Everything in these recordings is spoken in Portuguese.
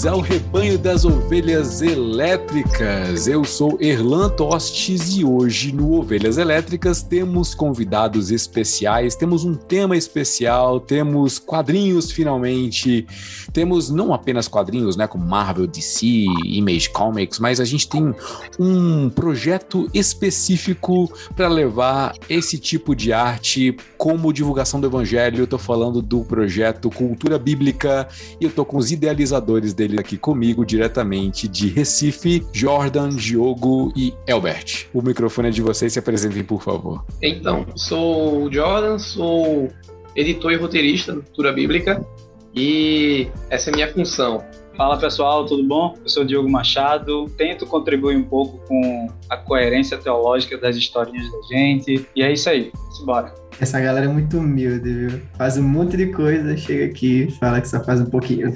Bem-vindos ao Rebanho das Ovelhas Elétricas. Eu sou Erlan Tostes e hoje no Ovelhas Elétricas temos convidados especiais, temos um tema especial, temos quadrinhos finalmente, temos não apenas quadrinhos, né, como Marvel, DC, Image Comics, mas a gente tem um projeto específico para levar esse tipo de arte como divulgação do evangelho. Eu tô falando do projeto Cultura Bíblica e eu tô com os idealizadores dele aqui comigo, diretamente de Recife, Jordan, Diogo e Elbert. O microfone é de vocês, se apresentem, por favor. Então, sou o Jordan, sou editor e roteirista da Cultura Bíblica e essa é a minha função. Fala pessoal, tudo bom? Eu sou o Diogo Machado, tento contribuir um pouco com a coerência teológica das historinhas da gente e é isso aí, bora. Essa galera é muito humilde, viu? Faz um monte de coisa, chega aqui e fala que só faz um pouquinho.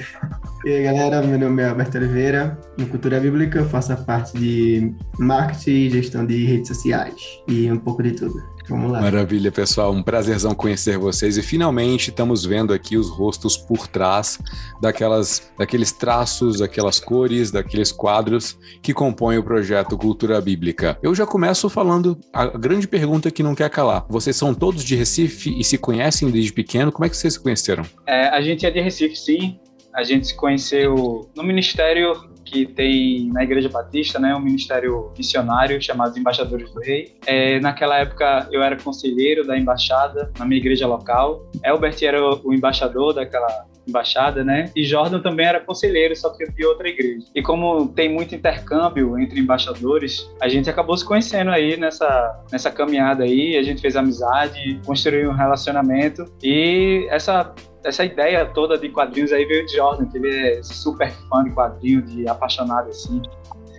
E aí, galera, meu nome é Alberto Oliveira. No Cultura Bíblica eu faço a parte de marketing e gestão de redes sociais. E um pouco de tudo. Vamos lá. Maravilha, pessoal. Um prazerzão conhecer vocês. E finalmente estamos vendo aqui os rostos por trás daquelas, daqueles traços, daquelas cores, daqueles quadros que compõem o projeto Cultura Bíblica. Eu já começo falando a grande pergunta que não quer calar. Vocês são todos de Recife e se conhecem desde pequeno? Como é que vocês se conheceram? É, a gente é de Recife, sim. A gente se conheceu no ministério que tem na Igreja Batista, né, um ministério missionário chamado Embaixadores do Rei. É, naquela época eu era conselheiro da embaixada na minha igreja local. Elbert era o embaixador daquela embaixada, né? E Jordan também era conselheiro, só que de outra igreja. E como tem muito intercâmbio entre embaixadores, a gente acabou se conhecendo aí nessa, nessa caminhada aí, a gente fez amizade, construiu um relacionamento e essa essa ideia toda de quadrinhos aí veio de Jordan, que ele é super fã de quadrinho, de apaixonado assim.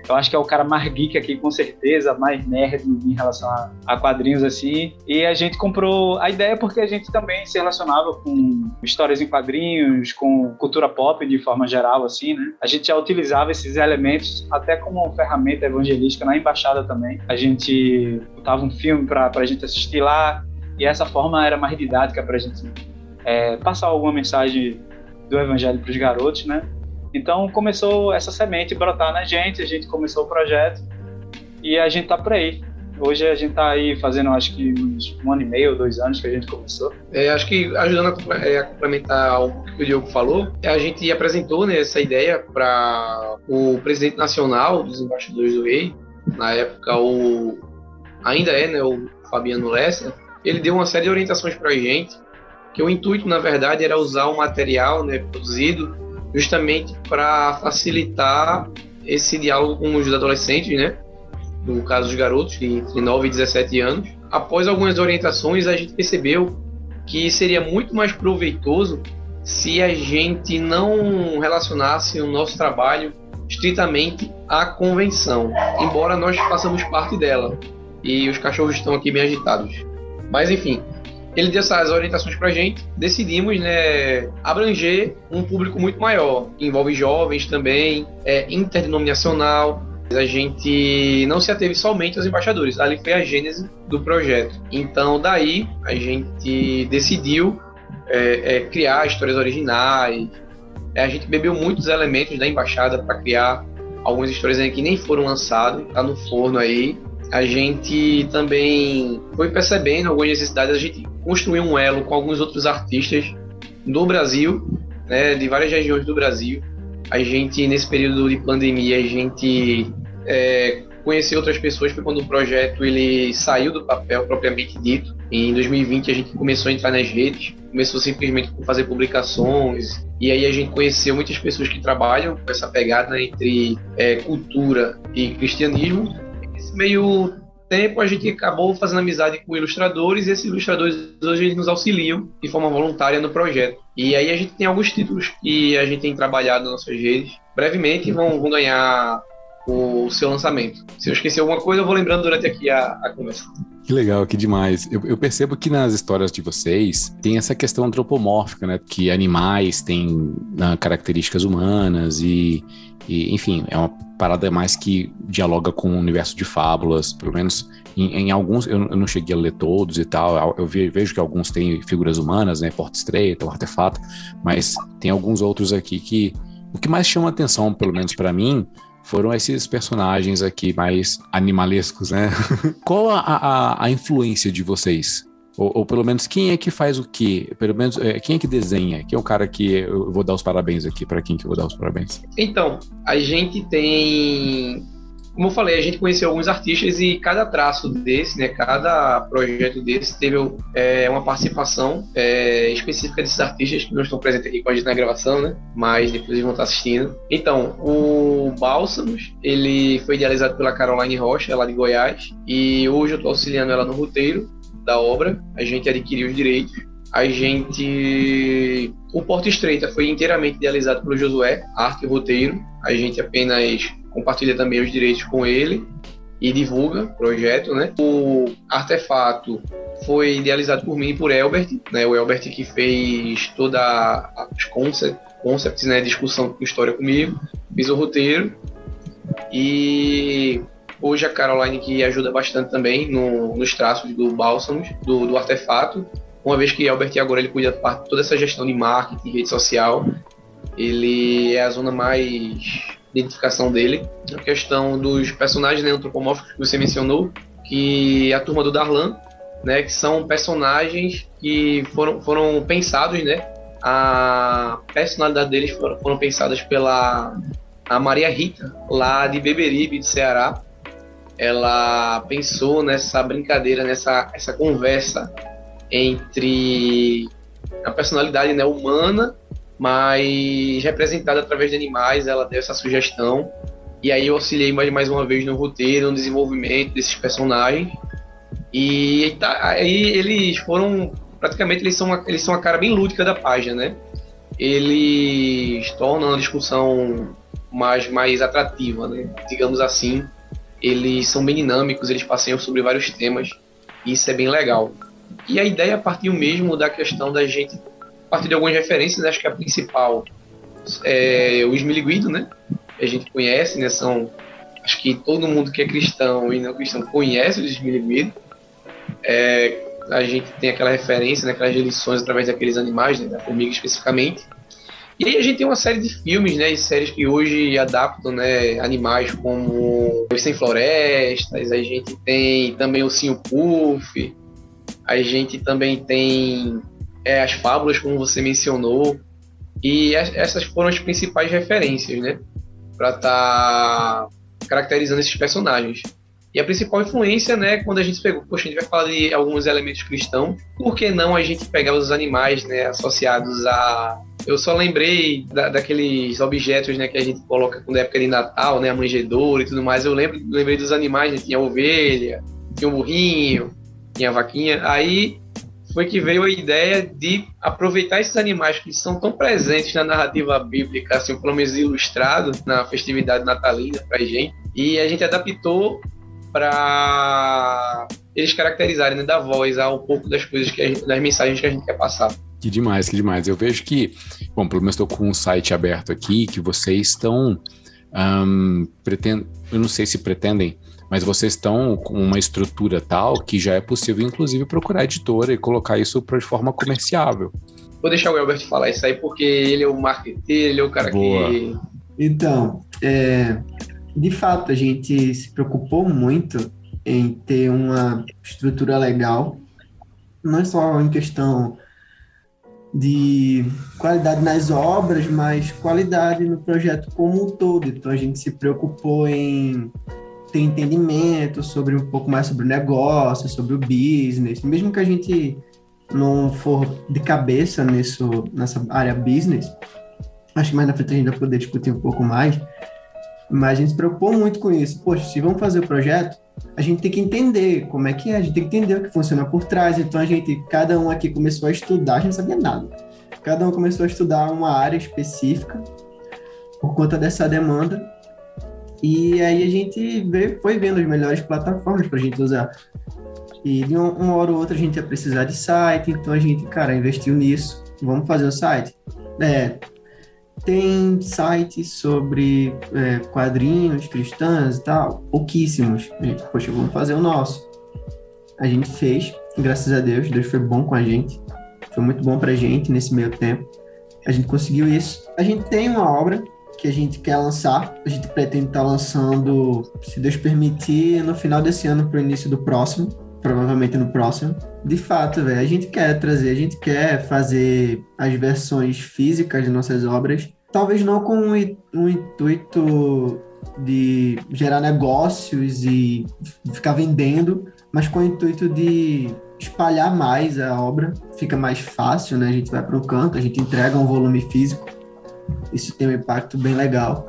Eu acho que é o cara mais geek aqui, com certeza, mais nerd em relação a, a, quadrinhos assim. E a gente comprou a ideia porque a gente também se relacionava com histórias em quadrinhos, com cultura pop de forma geral, assim, né? A gente já utilizava esses elementos até como ferramenta evangelística na embaixada também. A gente botava um filme para a gente assistir lá e essa forma era mais didática para a gente é, passar alguma mensagem do evangelho para os garotos, né? Então começou essa semente brotar na gente, a gente começou o projeto e a gente tá por aí. Hoje a gente tá aí fazendo, acho que uns um ano e meio, dois anos que a gente começou. É, acho que ajudando a, é, a complementar o que o Diogo falou, a gente apresentou né, essa ideia para o presidente nacional dos embaixadores do rei, na época o ainda é né, o Fabiano Lessa. Ele deu uma série de orientações para a gente que o intuito, na verdade, era usar o material né, produzido justamente para facilitar esse diálogo com os adolescentes, né? No caso dos garotos, entre 9 e 17 anos. Após algumas orientações, a gente percebeu que seria muito mais proveitoso se a gente não relacionasse o nosso trabalho estritamente à convenção, embora nós façamos parte dela. E os cachorros estão aqui bem agitados. Mas enfim, ele deu essas orientações para a gente, decidimos né, abranger um público muito maior, que envolve jovens também, é, interdenominacional. A gente não se ateve somente aos embaixadores, ali foi a gênese do projeto. Então, daí, a gente decidiu é, é, criar histórias originais. É, a gente bebeu muitos elementos da embaixada para criar algumas histórias que nem foram lançadas, tá no forno aí a gente também foi percebendo algumas necessidades, a gente construiu um elo com alguns outros artistas do Brasil, né, de várias regiões do Brasil. A gente, nesse período de pandemia, a gente é, conheceu outras pessoas, foi quando o projeto ele saiu do papel propriamente dito. Em 2020 a gente começou a entrar nas redes, começou simplesmente a fazer publicações, e aí a gente conheceu muitas pessoas que trabalham com essa pegada entre é, cultura e cristianismo, meio tempo a gente acabou fazendo amizade com ilustradores e esses ilustradores hoje eles nos auxiliam de forma voluntária no projeto. E aí a gente tem alguns títulos que a gente tem trabalhado nas nossas redes. Brevemente vão, vão ganhar o seu lançamento. Se eu esquecer alguma coisa, eu vou lembrando durante aqui a, a conversa. Que legal, que demais. Eu, eu, percebo que nas histórias de vocês tem essa questão antropomórfica, né? Que animais têm uh, características humanas e, e, enfim, é uma parada mais que dialoga com o universo de fábulas, pelo menos em, em alguns, eu, eu, não cheguei a ler todos e tal, eu ve, vejo que alguns têm figuras humanas, né? Porta Estreita, o Artefato, mas tem alguns outros aqui que o que mais chama atenção, pelo menos para mim, foram esses personagens aqui mais animalescos, né? Qual a, a, a influência de vocês? Ou, ou, pelo menos quem é que faz o quê? Pelo menos é, quem é que desenha? Quem é o cara que eu vou dar os parabéns aqui? Para quem que eu vou dar os parabéns? Então, a gente tem como eu falei, a gente conheceu alguns artistas e cada traço desse, né, cada projeto desse teve é, uma participação é, específica desses artistas que não estão presentes aqui com a gente na gravação, né, mas depois eles vão estar assistindo. Então, o Bálsamos, ele foi idealizado pela Caroline Rocha, ela de Goiás, e hoje eu estou auxiliando ela no roteiro da obra. A gente adquiriu os direitos. A gente. O Porta Estreita foi inteiramente idealizado pelo Josué, arte e roteiro. A gente apenas compartilha também os direitos com ele e divulga o projeto, né? O artefato foi idealizado por mim e por Elbert, né? O Elbert que fez toda as concept, concepts, né? Discussão com história comigo, fiz o roteiro e hoje a Caroline que ajuda bastante também no, nos traços do bálsamos, do, do artefato, uma vez que Elbert agora ele cuida de toda essa gestão de marketing, rede social, ele é a zona mais identificação dele. A questão dos personagens né, antropomórficos que você mencionou, que a turma do Darlan, né, que são personagens que foram, foram pensados, né, a personalidade deles foram, foram pensadas pela a Maria Rita, lá de Beberibe, de Ceará. Ela pensou nessa brincadeira, nessa essa conversa entre a personalidade né, humana mas representada através de animais, ela deu essa sugestão. E aí eu auxiliei mais, mais uma vez no roteiro, no desenvolvimento desses personagens. E tá, aí eles foram. Praticamente eles são, uma, eles são a cara bem lúdica da página, né? Eles tornam a discussão mais, mais atrativa, né? Digamos assim. Eles são bem dinâmicos, eles passeiam sobre vários temas. E isso é bem legal. E a ideia partiu mesmo da questão da gente partir de algumas referências, acho que a principal é o Esmiliguido, né? A gente conhece, né? São, acho que todo mundo que é cristão e não cristão conhece o Esmiliguido. É, a gente tem aquela referência, né, aquelas lições através daqueles animais, né, da formiga especificamente. E aí a gente tem uma série de filmes, né, e séries que hoje adaptam, né, animais como Os Sem Florestas, a gente tem também o Sim Puff, a gente também tem é, as fábulas, como você mencionou, e essas foram as principais referências, né, para estar tá caracterizando esses personagens. E a principal influência, né, quando a gente pegou, poxa, a gente vai falar de alguns elementos cristãos, por que não a gente pegar os animais, né, associados a eu só lembrei da, daqueles objetos, né, que a gente coloca quando é época de Natal, né, a manjedoura e tudo mais. Eu lembro, lembrei dos animais, né, tinha a ovelha, tinha o burrinho, tinha a vaquinha. Aí foi que veio a ideia de aproveitar esses animais que são tão presentes na narrativa bíblica, assim, pelo menos ilustrado na festividade natalina para gente, e a gente adaptou para eles caracterizarem, né, dar voz a um pouco das coisas que gente, das mensagens que a gente quer passar. Que demais, que demais. Eu vejo que, bom, pelo menos estou com um site aberto aqui, que vocês estão um, pretend... eu não sei se pretendem mas vocês estão com uma estrutura tal que já é possível, inclusive, procurar editora e colocar isso de forma comerciável. Vou deixar o Elbert falar isso aí, porque ele é o marketeiro, ele é o cara Boa. que. Então, é, de fato, a gente se preocupou muito em ter uma estrutura legal, não só em questão de qualidade nas obras, mas qualidade no projeto como um todo. Então a gente se preocupou em ter entendimento sobre um pouco mais sobre o negócio, sobre o business, mesmo que a gente não for de cabeça nisso, nessa área business, acho que mais na frente a gente vai poder discutir um pouco mais, mas a gente se preocupou muito com isso. Poxa, se vamos fazer o projeto, a gente tem que entender como é que é, a gente tem que entender o que funciona por trás, então a gente, cada um aqui começou a estudar, a gente não sabia nada. Cada um começou a estudar uma área específica por conta dessa demanda E aí a gente foi vendo as melhores plataformas para a gente usar. E de uma hora ou outra a gente ia precisar de site, então a gente, cara, investiu nisso. Vamos fazer o site. É, tem sites sobre é, quadrinhos cristãos e tal, pouquíssimos. A gente, poxa, vamos fazer o nosso. A gente fez, graças a Deus, Deus foi bom com a gente. Foi muito bom pra gente nesse meio tempo. A gente conseguiu isso. A gente tem uma obra que a gente quer lançar. A gente pretende estar tá lançando, se Deus permitir, no final desse ano para o início do próximo. Provavelmente no próximo. De fato, velho, a gente quer trazer, a gente quer fazer as versões físicas de nossas obras. Talvez não com um intuito de gerar negócios e ficar vendendo, mas com o intuito de espalhar mais a obra, fica mais fácil, né? A gente vai para um canto, a gente entrega um volume físico isso tem um impacto bem legal.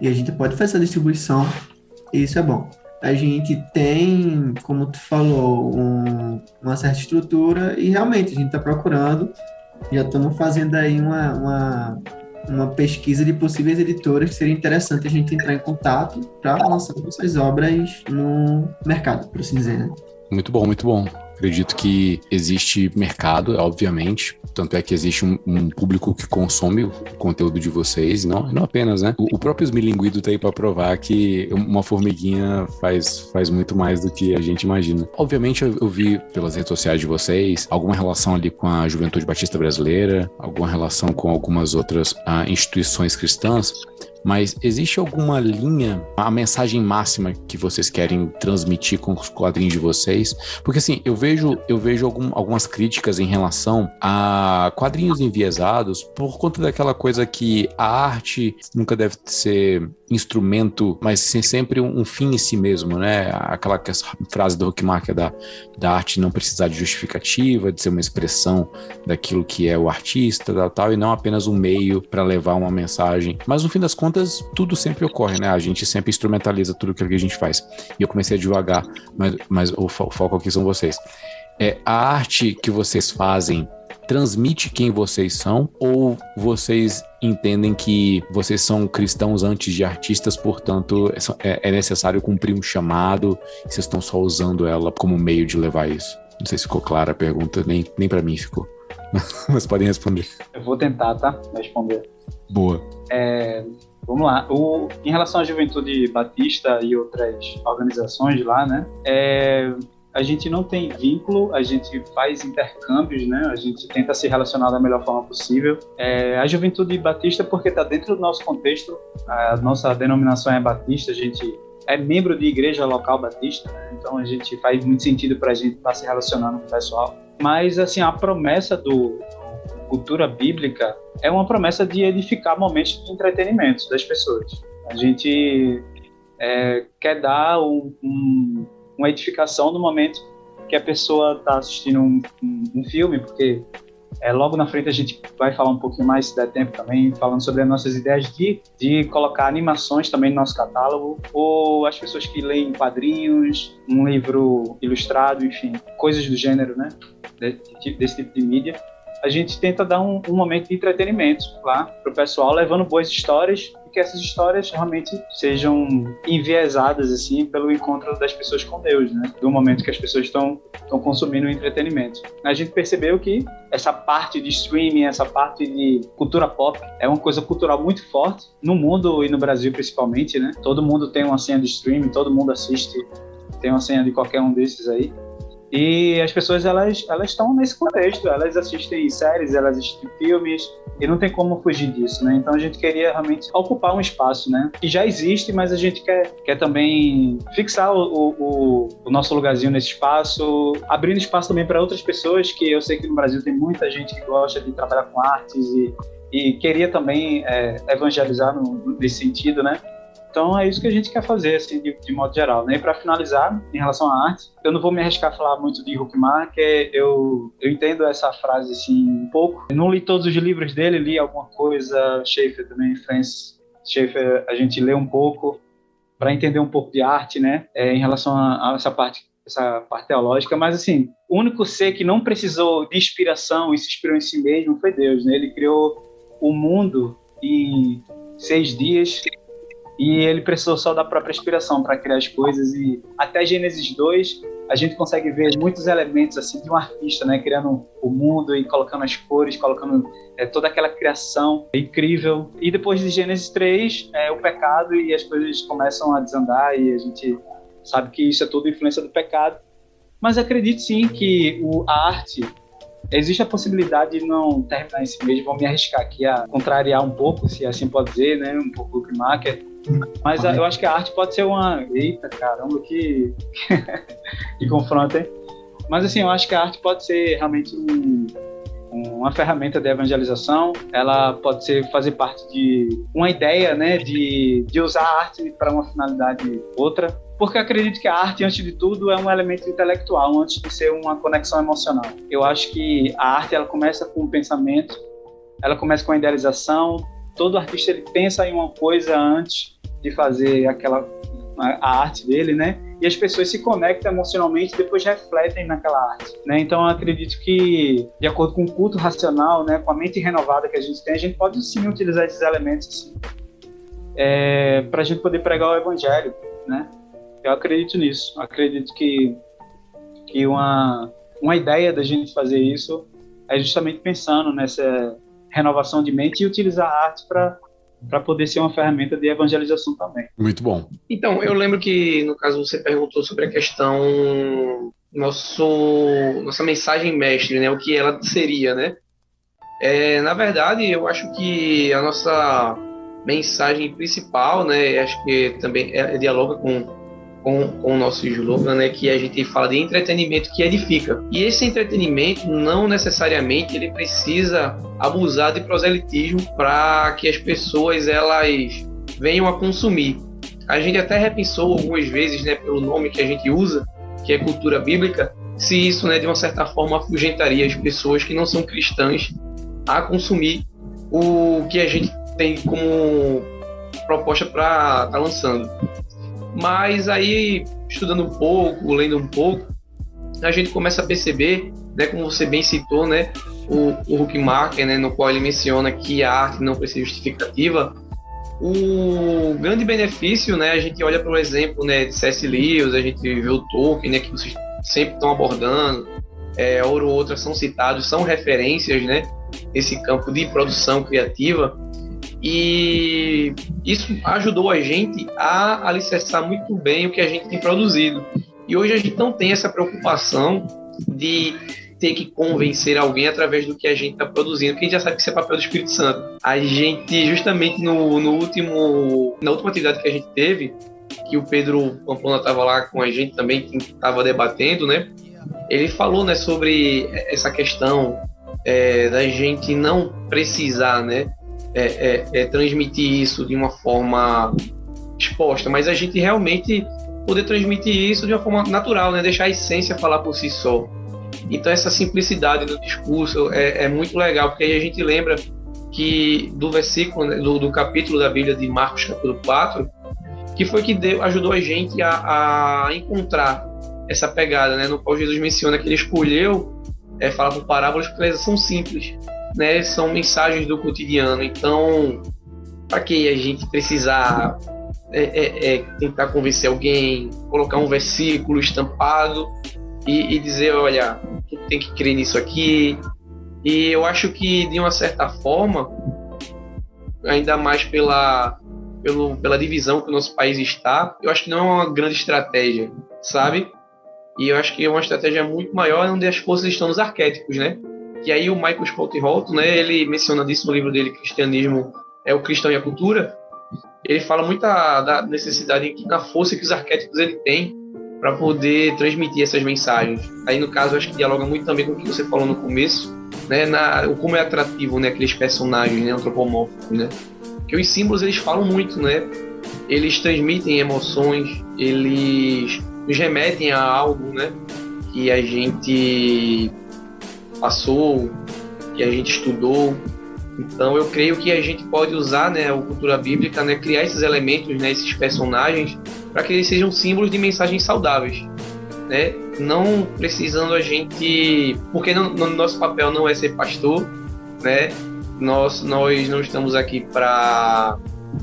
E a gente pode fazer essa distribuição, e isso é bom. A gente tem, como tu falou, um, uma certa estrutura e realmente a gente está procurando, já estamos fazendo aí uma, uma, uma, pesquisa de possíveis editoras que seria interessante a gente entrar em contato para lançar nossas obras no mercado, por assim dizer. Né? Muito bom, muito bom. Acredito que existe mercado, obviamente, tanto é que existe um, um público que consome o conteúdo de vocês, não, não apenas, né? O, o próprio Smilinguido tá aí para provar que uma formiguinha faz, faz muito mais do que a gente imagina. Obviamente, eu, eu vi pelas redes sociais de vocês alguma relação ali com a Juventude Batista Brasileira, alguma relação com algumas outras uh, instituições cristãs, mas existe alguma linha, a mensagem máxima que vocês querem transmitir com os quadrinhos de vocês? Porque assim, eu vejo, eu vejo algum, algumas críticas em relação a quadrinhos enviesados por conta daquela coisa que a arte nunca deve ser instrumento, mas sempre um, fim em si mesmo, né? Aquela frase do Huckmark é da, da arte não precisar de justificativa, de ser uma expressão daquilo que é o artista, tal, tal e não apenas um meio para levar uma mensagem. Mas no fim das contas, tudo sempre ocorre, né? A gente sempre instrumentaliza tudo aquilo que a gente faz. E eu comecei a devagar, mas, mas o, fo o foco aqui são vocês. É, a arte que vocês fazem transmite quem vocês são ou vocês entendem que vocês são cristãos antes de artistas, portanto é, é necessário cumprir um chamado e vocês estão só usando ela como meio de levar isso? Não sei se ficou clara a pergunta, nem, nem para mim ficou. Mas podem responder. Eu vou tentar, tá? Responder. Boa. É, vamos lá. O, em relação à Juventude Batista e outras organizações lá, né? É, a gente não tem vínculo, a gente faz intercâmbios, né? A gente tenta se relacionar da melhor forma possível. É, a Juventude Batista, porque está dentro do nosso contexto, a nossa denominação é Batista, a gente é membro de igreja local batista, né? então a gente faz muito sentido para a gente estar tá se relacionando com o pessoal. Mas assim, a promessa do cultura bíblica é uma promessa de edificar momentos de entretenimento das pessoas. A gente é, quer dar um, um uma edificação no momento que a pessoa está assistindo um, um, um, filme, porque é, logo na frente a gente vai falar um pouquinho mais, se der tempo também, falando sobre as nossas ideias de, de colocar animações também no nosso catálogo, ou as pessoas que leem quadrinhos, um livro ilustrado, enfim, coisas do gênero, né? desse tipo de mídia. A gente tenta dar um, um momento de entretenimento lá para o pessoal, levando boas histórias que essas histórias realmente sejam enviesadas assim pelo encontro das pessoas com Deus, né? Do momento que as pessoas estão estão consumindo o entretenimento. A gente percebeu que essa parte de streaming, essa parte de cultura pop é uma coisa cultural muito forte no mundo e no Brasil principalmente, né? Todo mundo tem uma senha de streaming, todo mundo assiste tem uma senha de qualquer um desses aí. E as pessoas elas elas estão nesse contexto, elas assistem séries, elas assistem filmes e não tem como fugir disso, né? Então a gente queria realmente ocupar um espaço, né? Que já existe, mas a gente quer, quer também fixar o, o, o nosso lugarzinho nesse espaço, abrindo espaço também para outras pessoas que eu sei que no Brasil tem muita gente que gosta de trabalhar com artes e, e queria também é, evangelizar no, nesse sentido, né? Então é isso que a gente quer fazer, assim, de, de modo geral. Né? E para finalizar, em relação à arte, eu não vou me arriscar a falar muito de Huckmar, que eu, eu entendo essa frase assim um pouco. Eu não li todos os livros dele, li alguma coisa, Schaefer também, Francis Schaefer, a gente lê um pouco para entender um pouco de arte, né? É, em relação a, a essa parte essa parte teológica, mas assim, o único ser que não precisou de inspiração e se inspirou em si mesmo foi Deus, né? Ele criou o mundo em seis dias e ele precisou só da própria inspiração para criar as coisas e até Gênesis 2 a gente consegue ver muitos elementos assim de um artista, né, criando o mundo e colocando as cores, colocando é, toda aquela criação incrível. E depois de Gênesis 3, é o pecado e as coisas começam a desandar e a gente sabe que isso é tudo influência do pecado. Mas acredito sim que o, a arte existe a possibilidade de não terminar em si mesmo. Vou me arriscar aqui a contrariar um pouco, se assim pode dizer, né, um pouco o Primarker mas a, eu acho que a arte pode ser uma. Eita, caramba, que. que confronto, hein? Mas assim, eu acho que a arte pode ser realmente um, uma ferramenta de evangelização. Ela pode ser fazer parte de uma ideia, né, de, de usar a arte para uma finalidade outra. Porque acredito que a arte, antes de tudo, é um elemento intelectual, antes de ser uma conexão emocional. Eu acho que a arte ela começa com o pensamento, ela começa com a idealização. Todo artista ele pensa em uma coisa antes de fazer aquela a arte dele, né? E as pessoas se conectam emocionalmente e depois refletem naquela arte, né? Então eu acredito que, de acordo com o culto racional, né, com a mente renovada que a gente tem, a gente pode sim utilizar esses elementos assim, é, para a gente poder pregar o evangelho, né? Eu acredito nisso. Eu acredito que que uma uma ideia da gente fazer isso é justamente pensando nessa renovação de mente e utilizar a arte para para poder ser uma ferramenta de evangelização também. Muito bom. Então, eu lembro que, no caso, você perguntou sobre a questão nosso nossa mensagem mestre, né? O que ela seria, né? É, na verdade, eu acho que a nossa mensagem principal, né? Acho que também é, dialoga com com, com o nosso slogan, né, que a gente fala de entretenimento que edifica. E esse entretenimento não necessariamente ele precisa abusar de proselitismo para que as pessoas elas venham a consumir. A gente até repensou algumas vezes, né, pelo nome que a gente usa, que é cultura bíblica, se isso, né, de uma certa forma afugentaria as pessoas que não são cristãs a consumir o que a gente tem como proposta para estar tá lançando. Mas aí, estudando um pouco, lendo um pouco, a gente começa a perceber, né, como você bem citou, né, o, o Huckmacher, né, no qual ele menciona que a arte não precisa justificativa, o grande benefício, né, a gente olha para o exemplo né, de C.S. Lewis, a gente vê o Tolkien, né, que vocês sempre estão abordando, é, ou outras são citados, são referências, né, nesse campo de produção criativa, e isso ajudou a gente a alicerçar muito bem o que a gente tem produzido. E hoje a gente não tem essa preocupação de ter que convencer alguém através do que a gente está produzindo, porque a gente já sabe que isso é papel do Espírito Santo. A gente, justamente no, no último, na última atividade que a gente teve, que o Pedro Pamplona estava lá com a gente também, que estava debatendo, né? Ele falou, né, sobre essa questão é, da gente não precisar, né, é, é, é, transmitir isso de uma forma exposta, mas a gente realmente poder transmitir isso de uma forma natural, né? deixar a essência falar por si só. Então essa simplicidade do discurso é, é muito legal, porque aí a gente lembra que do versículo, né, do, do, capítulo da Bíblia de Marcos, capítulo 4, que foi que deu, ajudou a gente a, a, encontrar essa pegada, né? no qual Jesus menciona que ele escolheu é, falar por parábolas porque elas são simples né, são mensagens do cotidiano. Então, para que a gente precisar é, é, é, tentar convencer alguém, colocar um versículo estampado e, e, dizer, olha, tem que crer nisso aqui. E eu acho que, de uma certa forma, ainda mais pela, pelo, pela divisão que o nosso país está, eu acho que não é uma grande estratégia, sabe? E eu acho que é uma estratégia muito maior onde as forças estão nos arquétipos, né? Que aí o Michael Spotterholt, né, ele menciona disso no livro dele, Cristianismo é o Cristão e a Cultura, ele fala muito da, da necessidade, da força que os arquétipos ele tem para poder transmitir essas mensagens. Aí, no caso, acho que dialoga muito também com o que você falou no começo, né, na, como é atrativo, né, aqueles personagens né, antropomórficos, né, que os símbolos eles falam muito, né, eles transmitem emoções, eles nos remetem a algo, né, que a gente passou, que a gente estudou. Então eu creio que a gente pode usar né, a cultura bíblica, né, criar esses elementos, né, esses personagens, para que eles sejam símbolos de mensagens saudáveis. Né? Não precisando a gente. Porque no, no nosso papel não é ser pastor, né? Nós, nós não estamos aqui para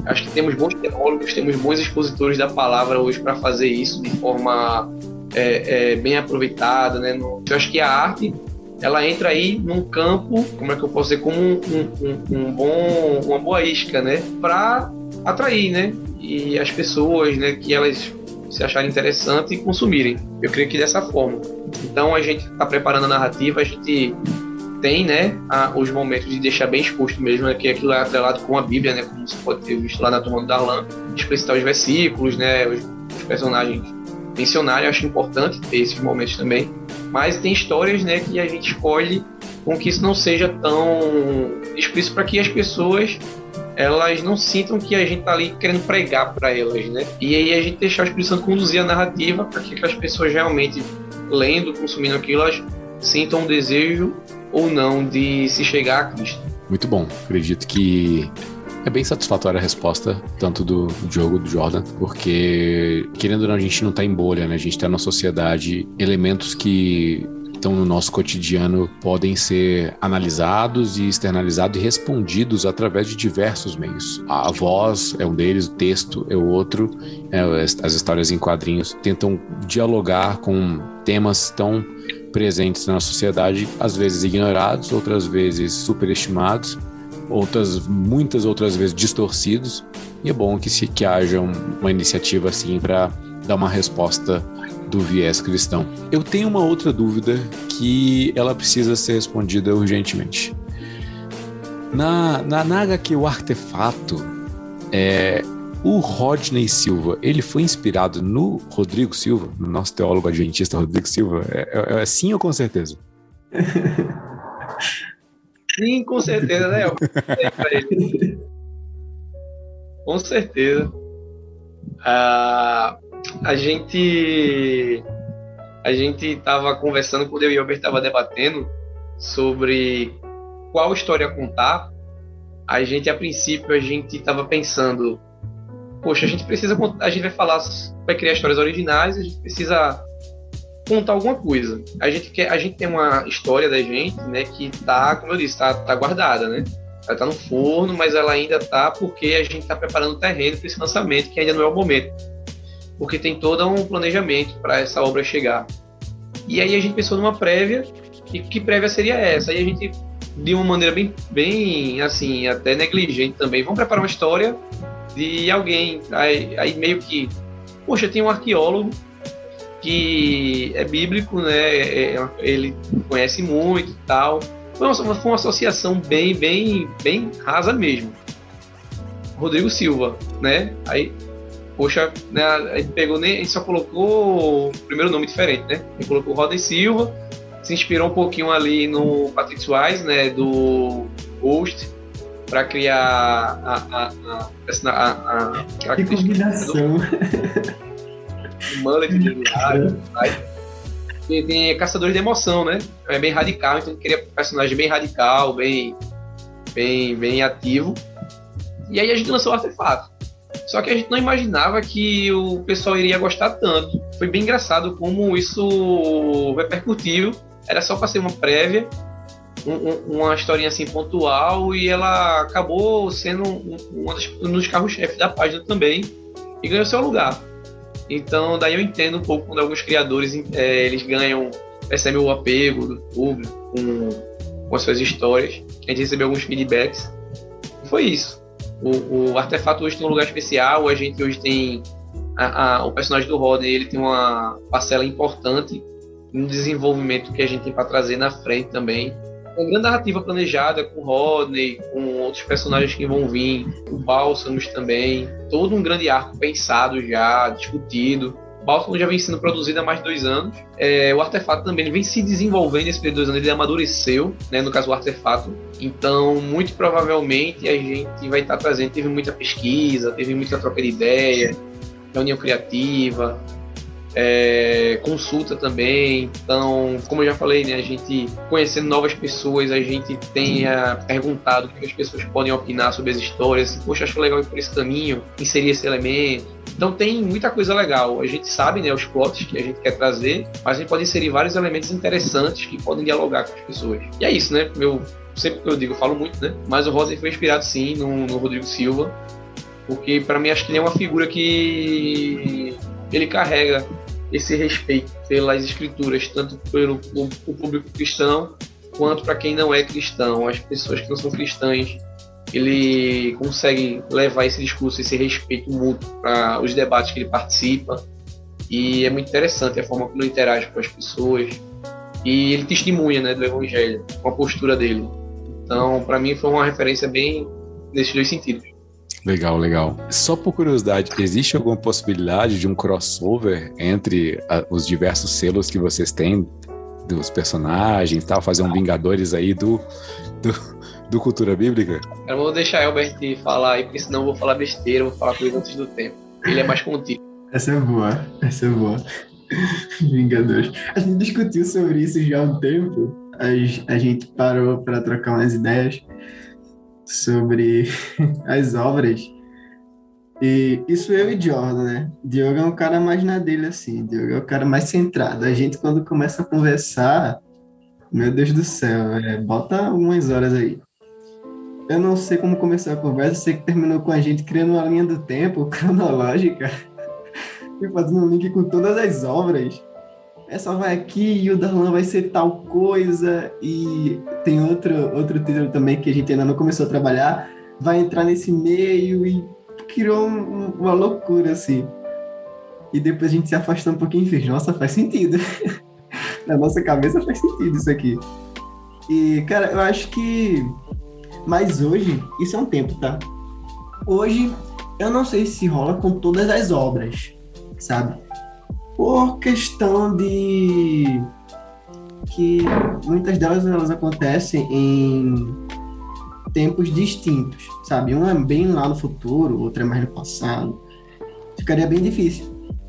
Acho que temos bons teólogos, temos bons expositores da palavra hoje para fazer isso de forma é, é, bem aproveitada, né? Eu acho que a arte ela entra aí num campo, como é que eu posso dizer, como um, um, um bom, uma boa isca, né? Para atrair, né? E as pessoas, né? Que elas se acharem interessante e consumirem. Eu creio que dessa forma. Então a gente está preparando a narrativa, a gente tem, né, a, os momentos de deixar bem exposto mesmo, né, que aquilo é atrelado com a Bíblia, né, como você pode ter visto lá na turma do Darlan, explicitar os versículos, né, os, os personagens mencionarem, acho importante ter esses momentos também. Mas tem histórias, né, que a gente escolhe com que isso não seja tão explícito para que as pessoas elas não sintam que a gente tá ali querendo pregar para elas, né? E aí a gente deixar o Santo conduzir a narrativa para que as pessoas realmente lendo, consumindo aquilo, elas sintam um desejo ou não de se chegar a Cristo. Muito bom. Acredito que é bem satisfatória a resposta, tanto do Diogo, do Jordan, porque, querendo ou não, a gente não está em bolha, né? A gente está na sociedade, elementos que estão no nosso cotidiano podem ser analisados e externalizados e respondidos através de diversos meios. A voz é um deles, o texto é o outro, é, as histórias em quadrinhos tentam dialogar com temas tão presentes na sociedade, às vezes ignorados, outras vezes superestimados, outras muitas outras vezes distorcidos. E é bom que se que haja uma iniciativa assim para dar uma resposta do viés cristão. Eu tenho uma outra dúvida que ela precisa ser respondida urgentemente. Na, na, na O Artefato, é, o Rodney Silva, ele foi inspirado no Rodrigo Silva, no nosso teólogo adventista Rodrigo Silva? É, é, é sim ou com certeza? sim, com certeza, né? com certeza. Ah, a gente a gente estava conversando quando eu e o Albert estava debatendo sobre qual história contar. A gente a princípio a gente estava pensando, poxa, a gente precisa a gente vai falar, vai criar histórias originais, a gente precisa contar alguma coisa. A gente quer, a gente tem uma história da gente, né, que tá, como eu disse, tá, tá guardada, né? Ela tá no forno, mas ela ainda tá porque a gente tá preparando o terreno para esse lançamento, que ainda não é o momento porque tem todo um planejamento para essa obra chegar. E aí a gente pensou numa prévia, e que prévia seria essa? Aí a gente, de uma maneira bem, bem assim, até negligente também, vamos preparar uma história de alguém. Aí, aí meio que, poxa, tem um arqueólogo que é bíblico, né? É, é ele conhece muito e tal. Foi uma, foi uma associação bem, bem, bem rasa mesmo. Rodrigo Silva, né? Aí poxa, né, a gente pegou nem, a gente só colocou o primeiro nome diferente, né? A gente colocou Roda Silva, se inspirou um pouquinho ali no Patrick Swayze, né, do Ghost, para criar a, a, a, a, a que combinação. O mullet dele lá, tem, tem Caçadores de Emoção, né? É bem radical, então queria um personagem bem radical, bem, bem, bem ativo. E aí a gente lançou o artefato. Só que a gente não imaginava que o pessoal iria gostar tanto. Foi bem engraçado como isso repercutiu. Era só para ser uma prévia, um, uma historinha assim pontual, e ela acabou sendo um, um dos carros-chefes da página também e ganhou seu lugar. Então, daí eu entendo um pouco quando alguns criadores é, eles ganham, percebem o apego do público com, com as suas histórias. A gente recebeu alguns feedbacks. Foi isso o, o artefato hoje tem um lugar especial, a gente hoje tem a, a, o personagem do Rodney, ele tem uma parcela importante no desenvolvimento que a gente tem para trazer na frente também. Uma grande narrativa planejada com o Rodney, com outros personagens que vão vir, o Bálsamos também, todo um grande arco pensado já, discutido. Baltimore já vem sendo produzido há mais de dois anos. É, o artefato também vem se desenvolvendo nesse período de dois anos, ele amadureceu, né, no caso o artefato. Então, muito provavelmente a gente vai estar trazendo. Teve muita pesquisa, teve muita troca de ideia, reunião criativa, é, consulta também. Então, como eu já falei, né, a gente conhecendo novas pessoas, a gente tem perguntado o que as pessoas podem opinar sobre as histórias. Assim, Poxa, acho legal ir por esse caminho, inserir esse elemento. Então tem muita coisa legal. A gente sabe né, os plots que a gente quer trazer, mas a gente pode inserir vários elementos interessantes que podem dialogar com as pessoas. E é isso, né? Meu, sempre que eu digo, eu falo muito, né? Mas o Rosa foi inspirado sim no, no Rodrigo Silva porque para mim acho que ele é uma figura que ele carrega esse respeito pelas escrituras, tanto pelo o público cristão quanto para quem não é cristão, as pessoas que não são cristãs. Ele consegue levar esse discurso, esse respeito mútuo para os debates que ele participa. E é muito interessante a forma como ele interage com as pessoas. E ele testemunha né, do evangelho, com a postura dele. Então, para mim, foi uma referência bem nesses dois sentidos. Legal, legal. Só por curiosidade, existe alguma possibilidade de um crossover entre a, os diversos selos que vocês têm dos personagens, tal, fazer um Vingadores aí do, do, do Cultura Bíblica? Eu vou deixar Albert falar aí, porque senão eu vou falar besteira, vou falar coisa antes do tempo. Ele é mais contido. Essa é boa, essa é boa. Vingadores. A gente discutiu sobre isso já há um tempo. A, a gente parou para trocar umas ideias sobre as obras. E isso eu e Jordan, né? Diogo é um cara mais na dele, assim. Diogo é o cara mais centrado. A gente, quando começa a conversar, meu Deus do céu, é, bota algumas horas aí. Eu não sei como começou a conversa, sei que terminou com a gente criando uma linha do tempo cronológica e fazendo um link com todas as obras essa vai aqui e o Darlan vai ser tal coisa e tem outro, outro título também que a gente ainda não começou a trabalhar, vai entrar nesse meio e criou um, uma loucura assim. E depois a gente se afastou um pouquinho e fez, nossa, faz sentido. Na nossa cabeça faz sentido isso aqui. E, cara, eu acho que. Mas hoje, isso é um tempo, tá? Hoje, eu não sei se rola com todas as obras, sabe? Por questão de que muitas delas elas acontecem em tempos distintos, sabe? Um é bem lá no futuro, outro é mais no passado. Ficaria bem difícil.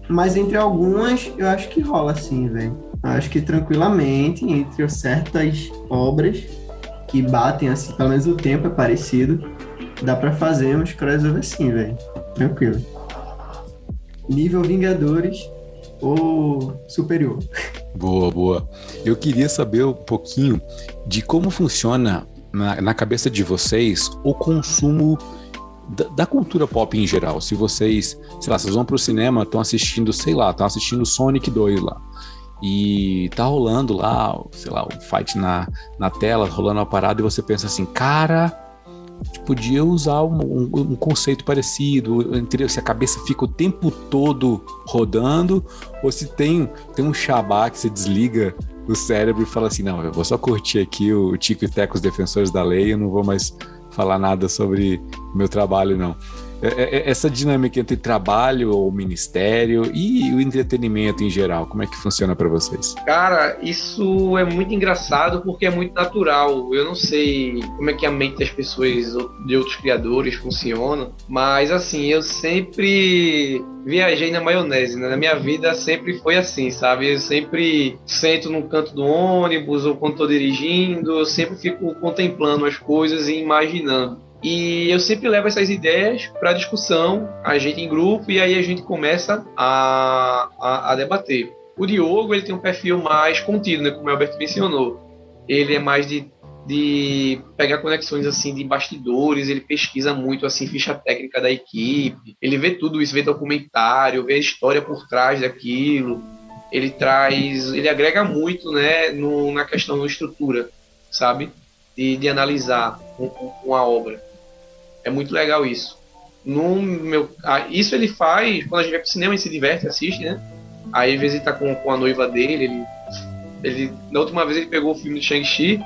Mas entre algumas, eu acho que rola assim, velho. Acho que tranquilamente, entre certas obras que batem assim, pelo menos o tempo é parecido, dá para fazer uns crossover assim, velho. Tranquilo. Nível Vingadores, ou superior. Boa, boa. Eu queria saber um pouquinho de como funciona na, na cabeça de vocês o consumo da, da, cultura pop em geral. Se vocês, sei lá, vocês vão pro cinema, estão assistindo, sei lá, estão assistindo Sonic 2 lá. E tá rolando lá, sei lá, um fight na, na tela, rolando uma parada, e você pensa assim, cara, podia usar um, um, um, conceito parecido, entendeu? Se a cabeça fica o tempo todo rodando, ou se tem, tem um xabá que você desliga o cérebro e fala assim, não, eu vou só curtir aqui o Tico e Teco, os defensores da lei, eu não vou mais falar nada sobre meu trabalho, não. É, é, é, essa dinâmica entre trabalho ou ministério e o entretenimento em geral, como é que funciona para vocês? Cara, isso é muito engraçado porque é muito natural. Eu não sei como é que a mente das pessoas de outros criadores funciona, mas assim, eu sempre viajei na maionese, né? Na minha vida sempre foi assim, sabe? Eu sempre sento num canto do ônibus ou quando estou dirigindo, eu sempre fico contemplando as coisas e imaginando. E eu sempre levo essas ideias para discussão, a gente em grupo, e aí a gente começa a, a, a, debater. O Diogo ele tem um perfil mais contido, né, como o Alberto mencionou. Ele é mais de, de pegar conexões assim de bastidores, ele pesquisa muito assim ficha técnica da equipe, ele vê tudo isso, vê documentário, vê a história por trás daquilo. Ele traz, ele agrega muito, né, no, na questão da estrutura, sabe? De, de analisar uma obra. É muito legal isso. No meu, ah, isso ele faz quando a gente vai pro cinema e se diverte, assiste, né? Aí às vezes ele tá com, com a noiva dele, ele, ele. Na última vez ele pegou o filme do Shang-Chi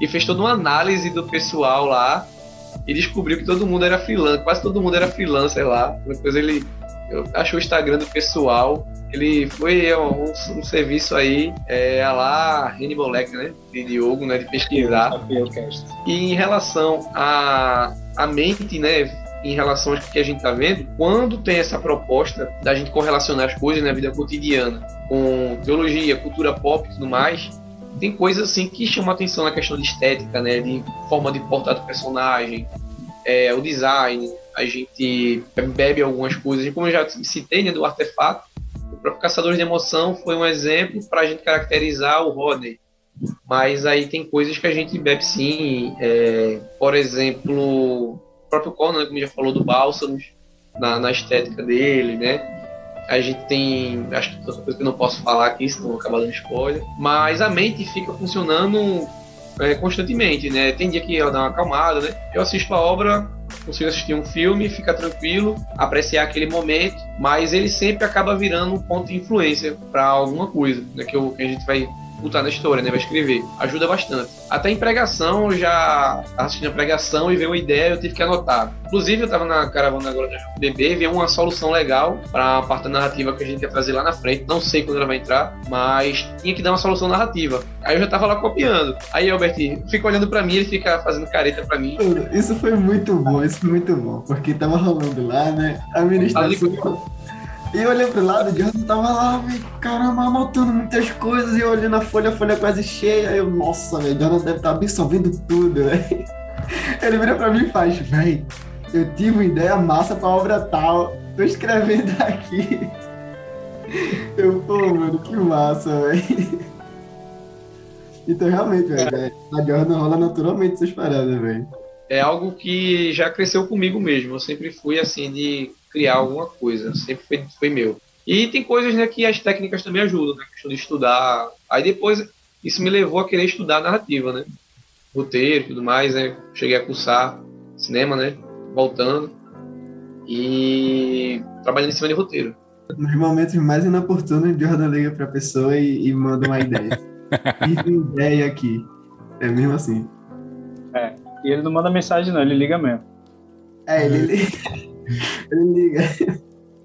e fez toda uma análise do pessoal lá e descobriu que todo mundo era freelancer, quase todo mundo era freelancer lá. Depois ele eu achou o Instagram do pessoal. Ele foi um, um, serviço aí, é, a lá Hannibal Lecter, né? De Diogo, né? De pesquisar. E em relação a a mente, né, em relação ao que a gente está vendo, quando tem essa proposta da gente correlacionar as coisas na vida cotidiana com teologia, cultura pop e tudo mais, tem coisas assim que chamam a atenção na questão de estética, né, de forma de portar do personagem, é, o design, a gente bebe algumas coisas, como eu já citei, né, do artefato, o próprio Caçadores de Emoção foi um exemplo para a gente caracterizar o Rodney, mas aí tem coisas que a gente bebe sim. É, por exemplo, o próprio Conan, como já falou, do Bálsamos. na, na estética dele, né? A gente tem. Acho que outra coisa que eu não posso falar aqui, senão vou acabar dando spoiler. Mas a mente fica funcionando é, constantemente, né? Tem dia que ela dá uma acalmada, né? Eu assisto a obra, consigo assistir um filme, ficar tranquilo, apreciar aquele momento, mas ele sempre acaba virando um ponto de influência para alguma coisa, né? Que, eu, que a gente vai botar na história, né? Vai escrever. Ajuda bastante. Até em pregação, eu já assisti a pregação e veio uma ideia, eu tive que anotar. Inclusive, eu tava na caravana agora do bebê, veio uma solução legal para a parte narrativa que a gente ia trazer lá na frente. Não sei quando ela vai entrar, mas tinha que dar uma solução narrativa. Aí eu já tava lá copiando. Aí, Albert, fica olhando para mim, ele fica fazendo careta para mim. Isso foi muito bom, isso foi muito bom. Porque tava rolando lá, né? A ministração. E eu olhei pro lado, o Jordan tava lá, caramba, anotando muitas coisas, e eu olhando a folha, a folha quase cheia, eu, nossa, velho, Jordan deve estar tá absorvendo tudo, velho. Ele vira pra mim e faz, velho, eu tive uma ideia massa pra obra tal, tô escrevendo aqui. Eu, pô, mano, que massa, velho. Então, realmente, velho, a Jordan rola naturalmente essas paradas, velho. É algo que já cresceu comigo mesmo. Eu sempre fui assim de criar alguma coisa, sempre foi, foi meu. E tem coisas né, que as técnicas também ajudam, né? A questão de estudar. Aí depois isso me levou a querer estudar narrativa, né? Roteiro e tudo mais, né? Cheguei a cursar cinema, né? Voltando. E trabalhando em cima de roteiro. Nos momentos mais inoportunos, Jordan liga pra pessoa e, e manda uma ideia. Tive ideia aqui. É mesmo assim. É. E ele não manda mensagem, não, ele liga mesmo. É, ele liga. Ele liga.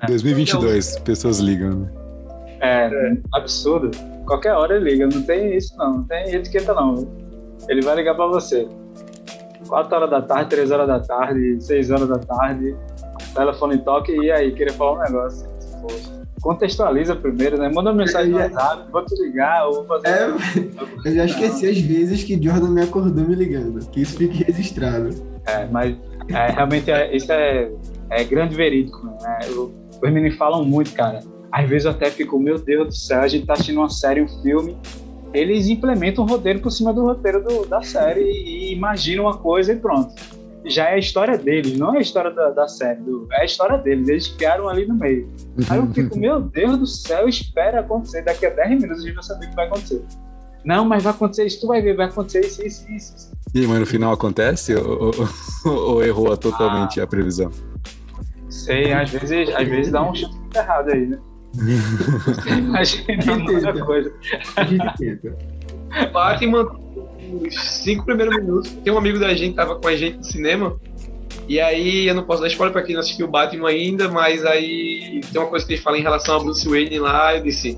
2022, pessoas ligam. Né? É, é, absurdo. Qualquer hora ele liga, não tem isso não, não tem etiqueta não. Ele vai ligar pra você. 4 horas da tarde, 3 horas da tarde, 6 horas da tarde, telefone toque e aí, queria falar um negócio. Contextualiza primeiro, né? Manda uma mensagem no WhatsApp, vou te ligar, ou vou fazer. É, eu já esqueci as vezes que Jordan me acordou me ligando, que isso fique registrado. É, mas é, realmente é, isso é é grande verídico. Né? Os meninos falam muito, cara. Às vezes eu até fico, meu Deus do céu, a gente tá assistindo uma série, um filme, eles implementam um roteiro por cima do roteiro do, da série e, imaginam uma coisa e pronto. Já é a história deles, não é a história da, da série, do, é a história deles, eles criaram ali no meio. Aí eu fico, meu Deus do céu, espera acontecer, daqui a 10 minutos a gente vai saber o que vai acontecer. Não, mas vai acontecer isso, tu vai ver, vai acontecer isso, isso, isso. E, mas no final acontece ou, ou, ou errou totalmente ah. a previsão? Sei, às vezes, às vezes dá um chute errado aí, né? Imagina muita coisa. Batman, os cinco primeiros minutos, tem um amigo da gente que tava com a gente no cinema, e aí eu não posso dar spoiler pra quem não assistiu o Batman ainda, mas aí tem uma coisa que eles falam em relação a Bruce Wayne lá, eu disse,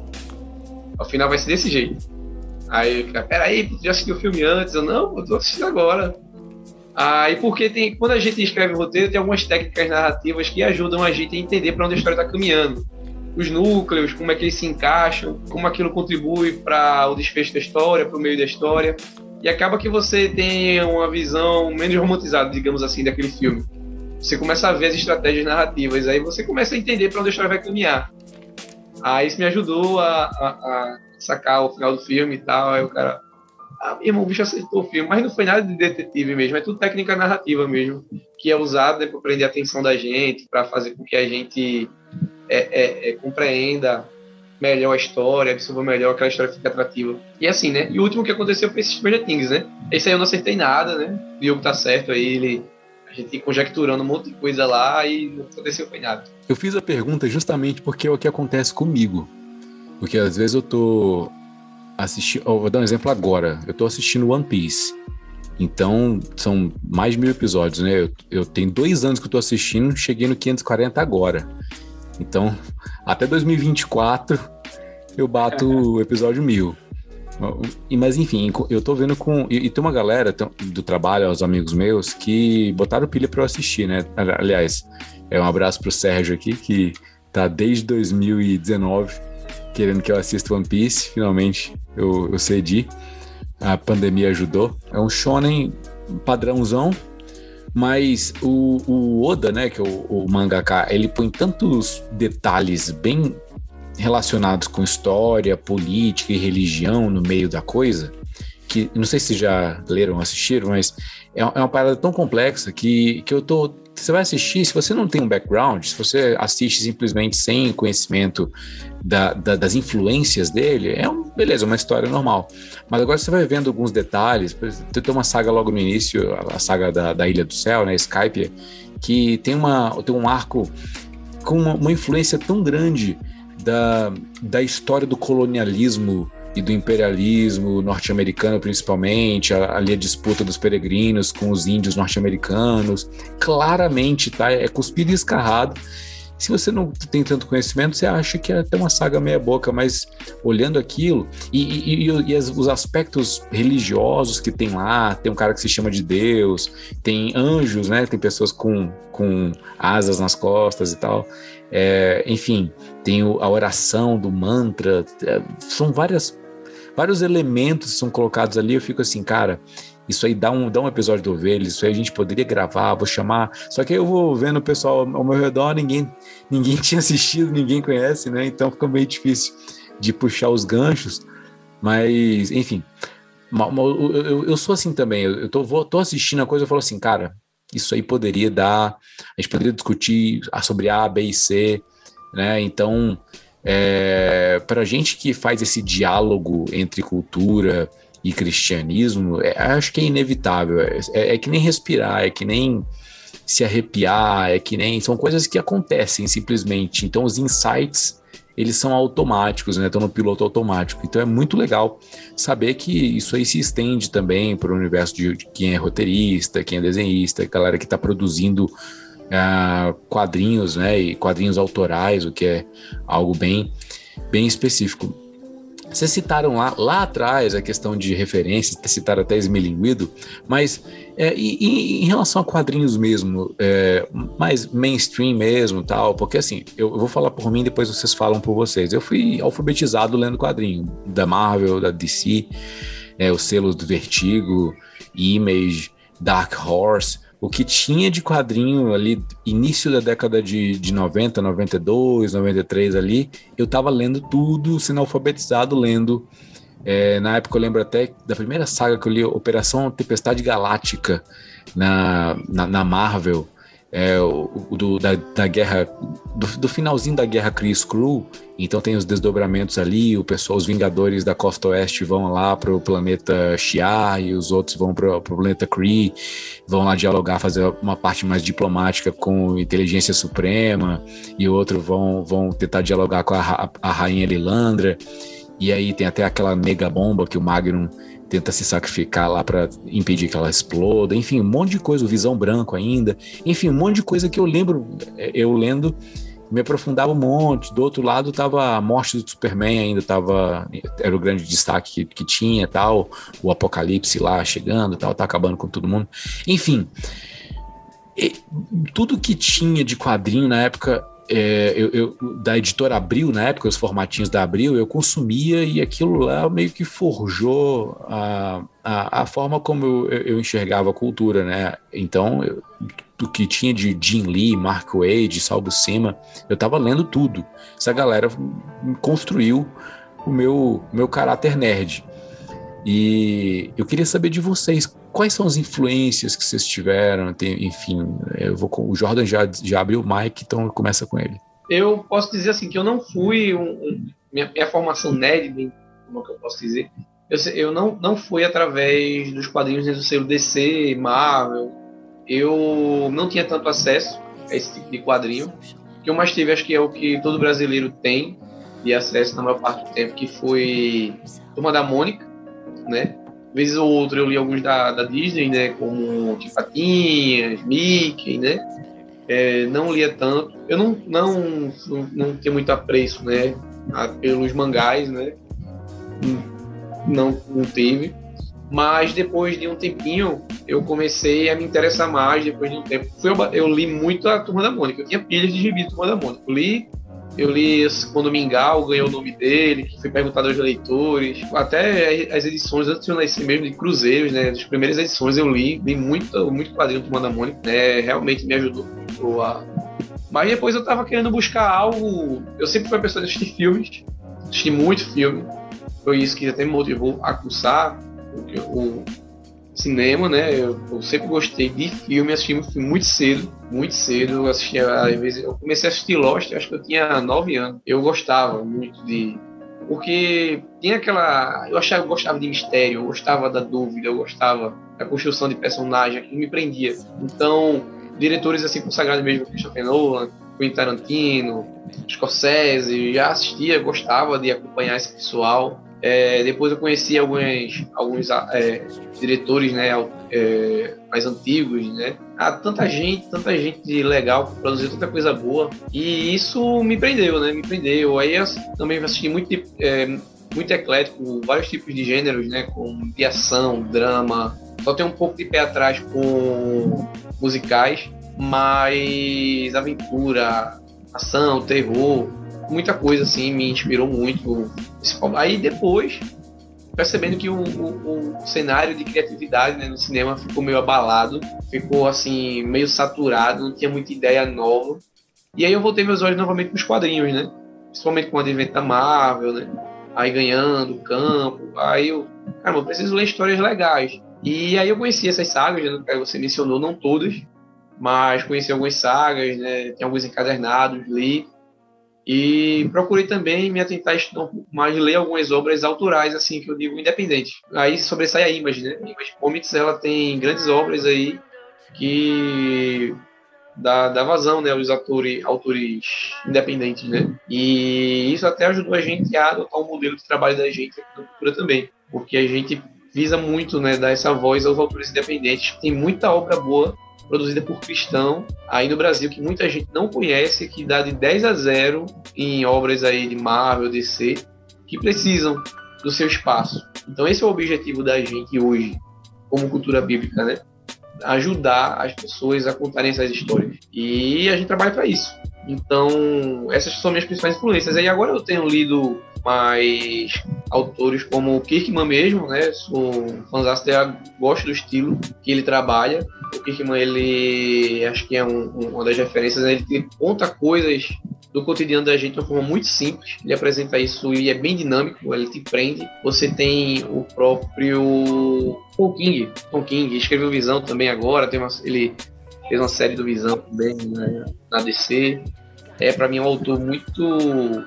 ao final vai ser desse jeito. Aí, peraí, tu já assistiu o filme antes? Eu, não, eu tô assistindo agora. Ah, e porque tem, quando a gente escreve roteiro, tem algumas técnicas narrativas que ajudam a gente a entender para onde a história está caminhando. Os núcleos, como é que eles se encaixam, como aquilo contribui para o desfecho da história, para o meio da história. E acaba que você tem uma visão menos romantizada, digamos assim, daquele filme. Você começa a ver as estratégias narrativas, aí você começa a entender para onde a história vai caminhar. Aí isso me ajudou a, a, a sacar o final do filme e tal. Aí o cara, ah, irmão, o bicho acertou o filme, mas não foi nada de detetive mesmo, é tudo técnica narrativa mesmo, que é usada né, para prender a atenção da gente, para fazer com que a gente é, é, é, compreenda melhor a história, absorva melhor aquela história fique atrativa. E assim, né? E o último que aconteceu foi esse Stranger Things, né? Esse aí eu não acertei nada, né? O Diogo tá certo aí, ele a gente conjecturando um monte de coisa lá e não aconteceu foi nada. Eu fiz a pergunta justamente porque é o que acontece comigo. Porque às vezes eu tô assistir. Oh, vou dar um exemplo agora. Eu tô assistindo One Piece. Então, são mais de mil episódios, né? Eu, eu tenho dois anos que eu tô assistindo, cheguei no 540 agora. Então, até 2024 eu bato o episódio mil. Mas enfim, eu tô vendo com. E, e tem uma galera do trabalho, os amigos meus, que botaram pilha para eu assistir, né? Aliás, é um abraço pro Sérgio aqui, que tá desde 2019 querendo que eu assista One Piece. Finalmente eu, eu cedi. A pandemia ajudou. É um shonen padrãozão, mas o, o Oda, né, que é o, o mangaka, ele põe tantos detalhes bem relacionados com história, política e religião no meio da coisa, que não sei se já leram ou assistiram, mas é, é uma parada tão complexa que, que eu tô. Você vai assistir, se você não tem um background, se você assiste simplesmente sem conhecimento da, da, das influências dele, é um, beleza, uma história normal. Mas agora você vai vendo alguns detalhes. Tem uma saga logo no início, a saga da, da Ilha do Céu, né? Skype, que tem, uma, tem um arco com uma, uma influência tão grande da, da história do colonialismo e do imperialismo norte-americano, principalmente, ali a disputa dos peregrinos com os índios norte-americanos, claramente tá, é cuspido e escarrado. Se você não tem tanto conhecimento, você acha que é até uma saga meia boca, mas olhando aquilo e, e, e, e os aspectos religiosos que tem lá, tem um cara que se chama de Deus, tem anjos, né? Tem pessoas com, com asas nas costas e tal. É, enfim, tem a oração do mantra, é, são várias vários elementos são colocados ali, eu fico assim, cara, isso aí dá um, dá um episódio do Ovelhas, isso aí a gente poderia gravar, vou chamar. Só que aí eu vou vendo o pessoal ao meu redor, ninguém, ninguém tinha assistido, ninguém conhece, né? Então fica meio difícil de puxar os ganchos. Mas, enfim, eu, eu, eu sou assim também. Eu tô, vou, tô assistindo a coisa e falo assim, cara, isso aí poderia dar. A gente poderia discutir sobre A, B e C, né? Então, é, para gente que faz esse diálogo entre cultura e cristianismo, é, acho que é inevitável. É, é, é, que nem respirar, é que nem se arrepiar, é que nem. São coisas que acontecem simplesmente. Então, os insights. Eles são automáticos, né? Estão no piloto automático. Então é muito legal saber que isso aí se estende também para o universo de, de quem é roteirista, quem é desenhista, galera que está produzindo uh, quadrinhos, né, e quadrinhos autorais, o que é algo bem, bem específico. Vocês citaram lá, lá atrás a questão de referências, citaram até Esmilinguido, mas é, e, e, em relação a quadrinhos mesmo, é, mais mainstream mesmo tal, porque assim, eu, eu, vou falar por mim, depois vocês falam por vocês. Eu fui alfabetizado lendo quadrinho da Marvel, da DC, é, os selos do Vertigo, Image, Dark Horse, o que tinha de quadrinho ali, início da década de, de 90, 92, 93 ali, eu tava lendo tudo, sendo alfabetizado, lendo. É, na época eu lembro até da primeira saga que eu li, Operação Tempestade Galáctica, na, na, na Marvel é, o, do, da, da guerra, do, do, finalzinho da guerra Chris Crew, então tem os desdobramentos ali, o pessoal, os Vingadores da Costa Oeste vão lá para o planeta Shi'ar e os outros vão para o planeta Kree, vão lá dialogar, fazer uma parte mais diplomática com inteligência suprema, e outro vão, vão tentar dialogar com a, a rainha Lilandra, e aí tem até aquela mega bomba que o Magnum tenta se sacrificar lá para impedir que ela exploda, enfim, um monte de coisa, o Visão Branco ainda, enfim, um monte de coisa que eu lembro, é, eu lendo, me aprofundava um monte. Do outro lado tava a morte do Superman ainda tava era o grande destaque que, que tinha, tal, o apocalipse lá chegando, tal, tá acabando com todo mundo. Enfim, tudo que tinha de quadrinho na época é, eu, eu, da editora Abril, na época, os formatinhos da Abril, eu consumia e aquilo lá meio que forjou a, a, a forma como eu, eu, enxergava a cultura, né? Então, eu, do que tinha de Jim Lee, Mark Wade, Salvo Sima, eu tava lendo tudo. Essa galera construiu o meu, meu caráter nerd. E eu queria saber de vocês, quais são as influências que vocês tiveram? Tem, enfim, eu vou o Jordan já, já abriu o mic, então começa com ele. Eu posso dizer assim que eu não fui um, um, minha, minha, formação nerd, como é que eu posso dizer? Eu, eu não, não fui através dos quadrinhos do selo DC, Marvel. Eu não tinha tanto acesso a esse tipo de quadrinho. O que eu mais tive, acho que é o que todo brasileiro tem de acesso na maior parte do tempo, que foi Turma da Mônica, né? Vez ou outra eu li alguns da, da Disney, né? Como Tifatinhas, Mickey, né? É, não lia tanto. Eu não, não, não tinha muito apreço, né? pelos mangás, né? Não, não teve. Mas depois de um tempinho, eu comecei a me interessar mais. Depois de um tempo, eu, eu li muito a Turma da Mônica. Eu tinha pilhas de gibi Turma da Mônica. Eu li eu li quando Mingau ganhou o nome dele, que foi perguntado aos leitores. Até as edições, antes de eu nascer mesmo, de Cruzeiros, né? As primeiras edições eu li, li muito, muito quadrinho do Manda Mônica, né? Realmente me ajudou a... Mas depois eu tava querendo buscar algo. Eu sempre fui uma pessoa de assistir filmes, assisti muito filme. Foi isso que até me motivou a cursar o cinema, né? Eu, eu, sempre gostei de filme, assisti muito cedo, muito cedo. Eu assistia, às vezes, eu comecei a assistir Lost, acho que eu tinha nove anos. Eu gostava muito de. Porque tinha aquela. Eu achava gostava de mistério, eu gostava da dúvida, eu gostava da construção de personagem, aquilo me prendia. Então, diretores assim consagrados mesmo, Christopher Nolan, Quentin Tarantino, Scorsese, já assistia, gostava de acompanhar esse pessoal. É, depois eu conheci alguns, alguns é, diretores né, é, mais antigos, né? Ah, tanta gente, tanta gente legal que produziu tanta coisa boa. E isso me prendeu, né? Me prendeu. Aí eu também assisti muito, é, muito eclético, vários tipos de gêneros, né? Com de ação, drama. Só tem um pouco de pé atrás com musicais, mas aventura, ação, terror, muita coisa assim me inspirou muito. Aí depois, percebendo que o, o, o cenário de criatividade né, no cinema ficou meio abalado, ficou assim, meio saturado, não tinha muita ideia nova. E aí eu voltei meus olhos novamente para os quadrinhos, né? Principalmente com o advento da Marvel, né? Aí ganhando campo. Aí eu, cara, eu preciso ler histórias legais. E aí eu conheci essas sagas, né, que você mencionou, não todas, mas conheci algumas sagas, né? Tem alguns encadernados, li. E procurei também me atentar um pouco mais, ler algumas obras autorais, assim, que eu digo independentes. Aí sobressai a Image, né? A Image Comics, ela tem grandes obras aí que dá, dá vazão, né, aos autores, autores independentes, né? E isso até ajudou a gente a adotar um modelo de trabalho da gente na cultura também, porque a gente visa muito, né, dar essa voz aos autores independentes. Tem muita obra boa produzida por cristão aí no Brasil, que muita gente não conhece, que dá de 10 a 0 em obras aí de Marvel, DC, que precisam do seu espaço. Então esse é o objetivo da gente hoje, como cultura bíblica, né? Ajudar as pessoas a contarem essas histórias. E a gente trabalha para isso. Então, essas são minhas principais influências. E agora eu tenho lido mais autores como o Kirkman mesmo, né? Sou fãzão dele, gosto do estilo que ele trabalha. O Kirkman, ele acho que é um, uma das referências, né? ele conta coisas do cotidiano da gente de uma forma muito simples. Ele apresenta isso e é bem dinâmico, ele te prende. Você tem o próprio Tom King, Tom King escreveu Visão também agora, tem uma, ele fez uma série do Visão também né, na DC. É para mim um autor muito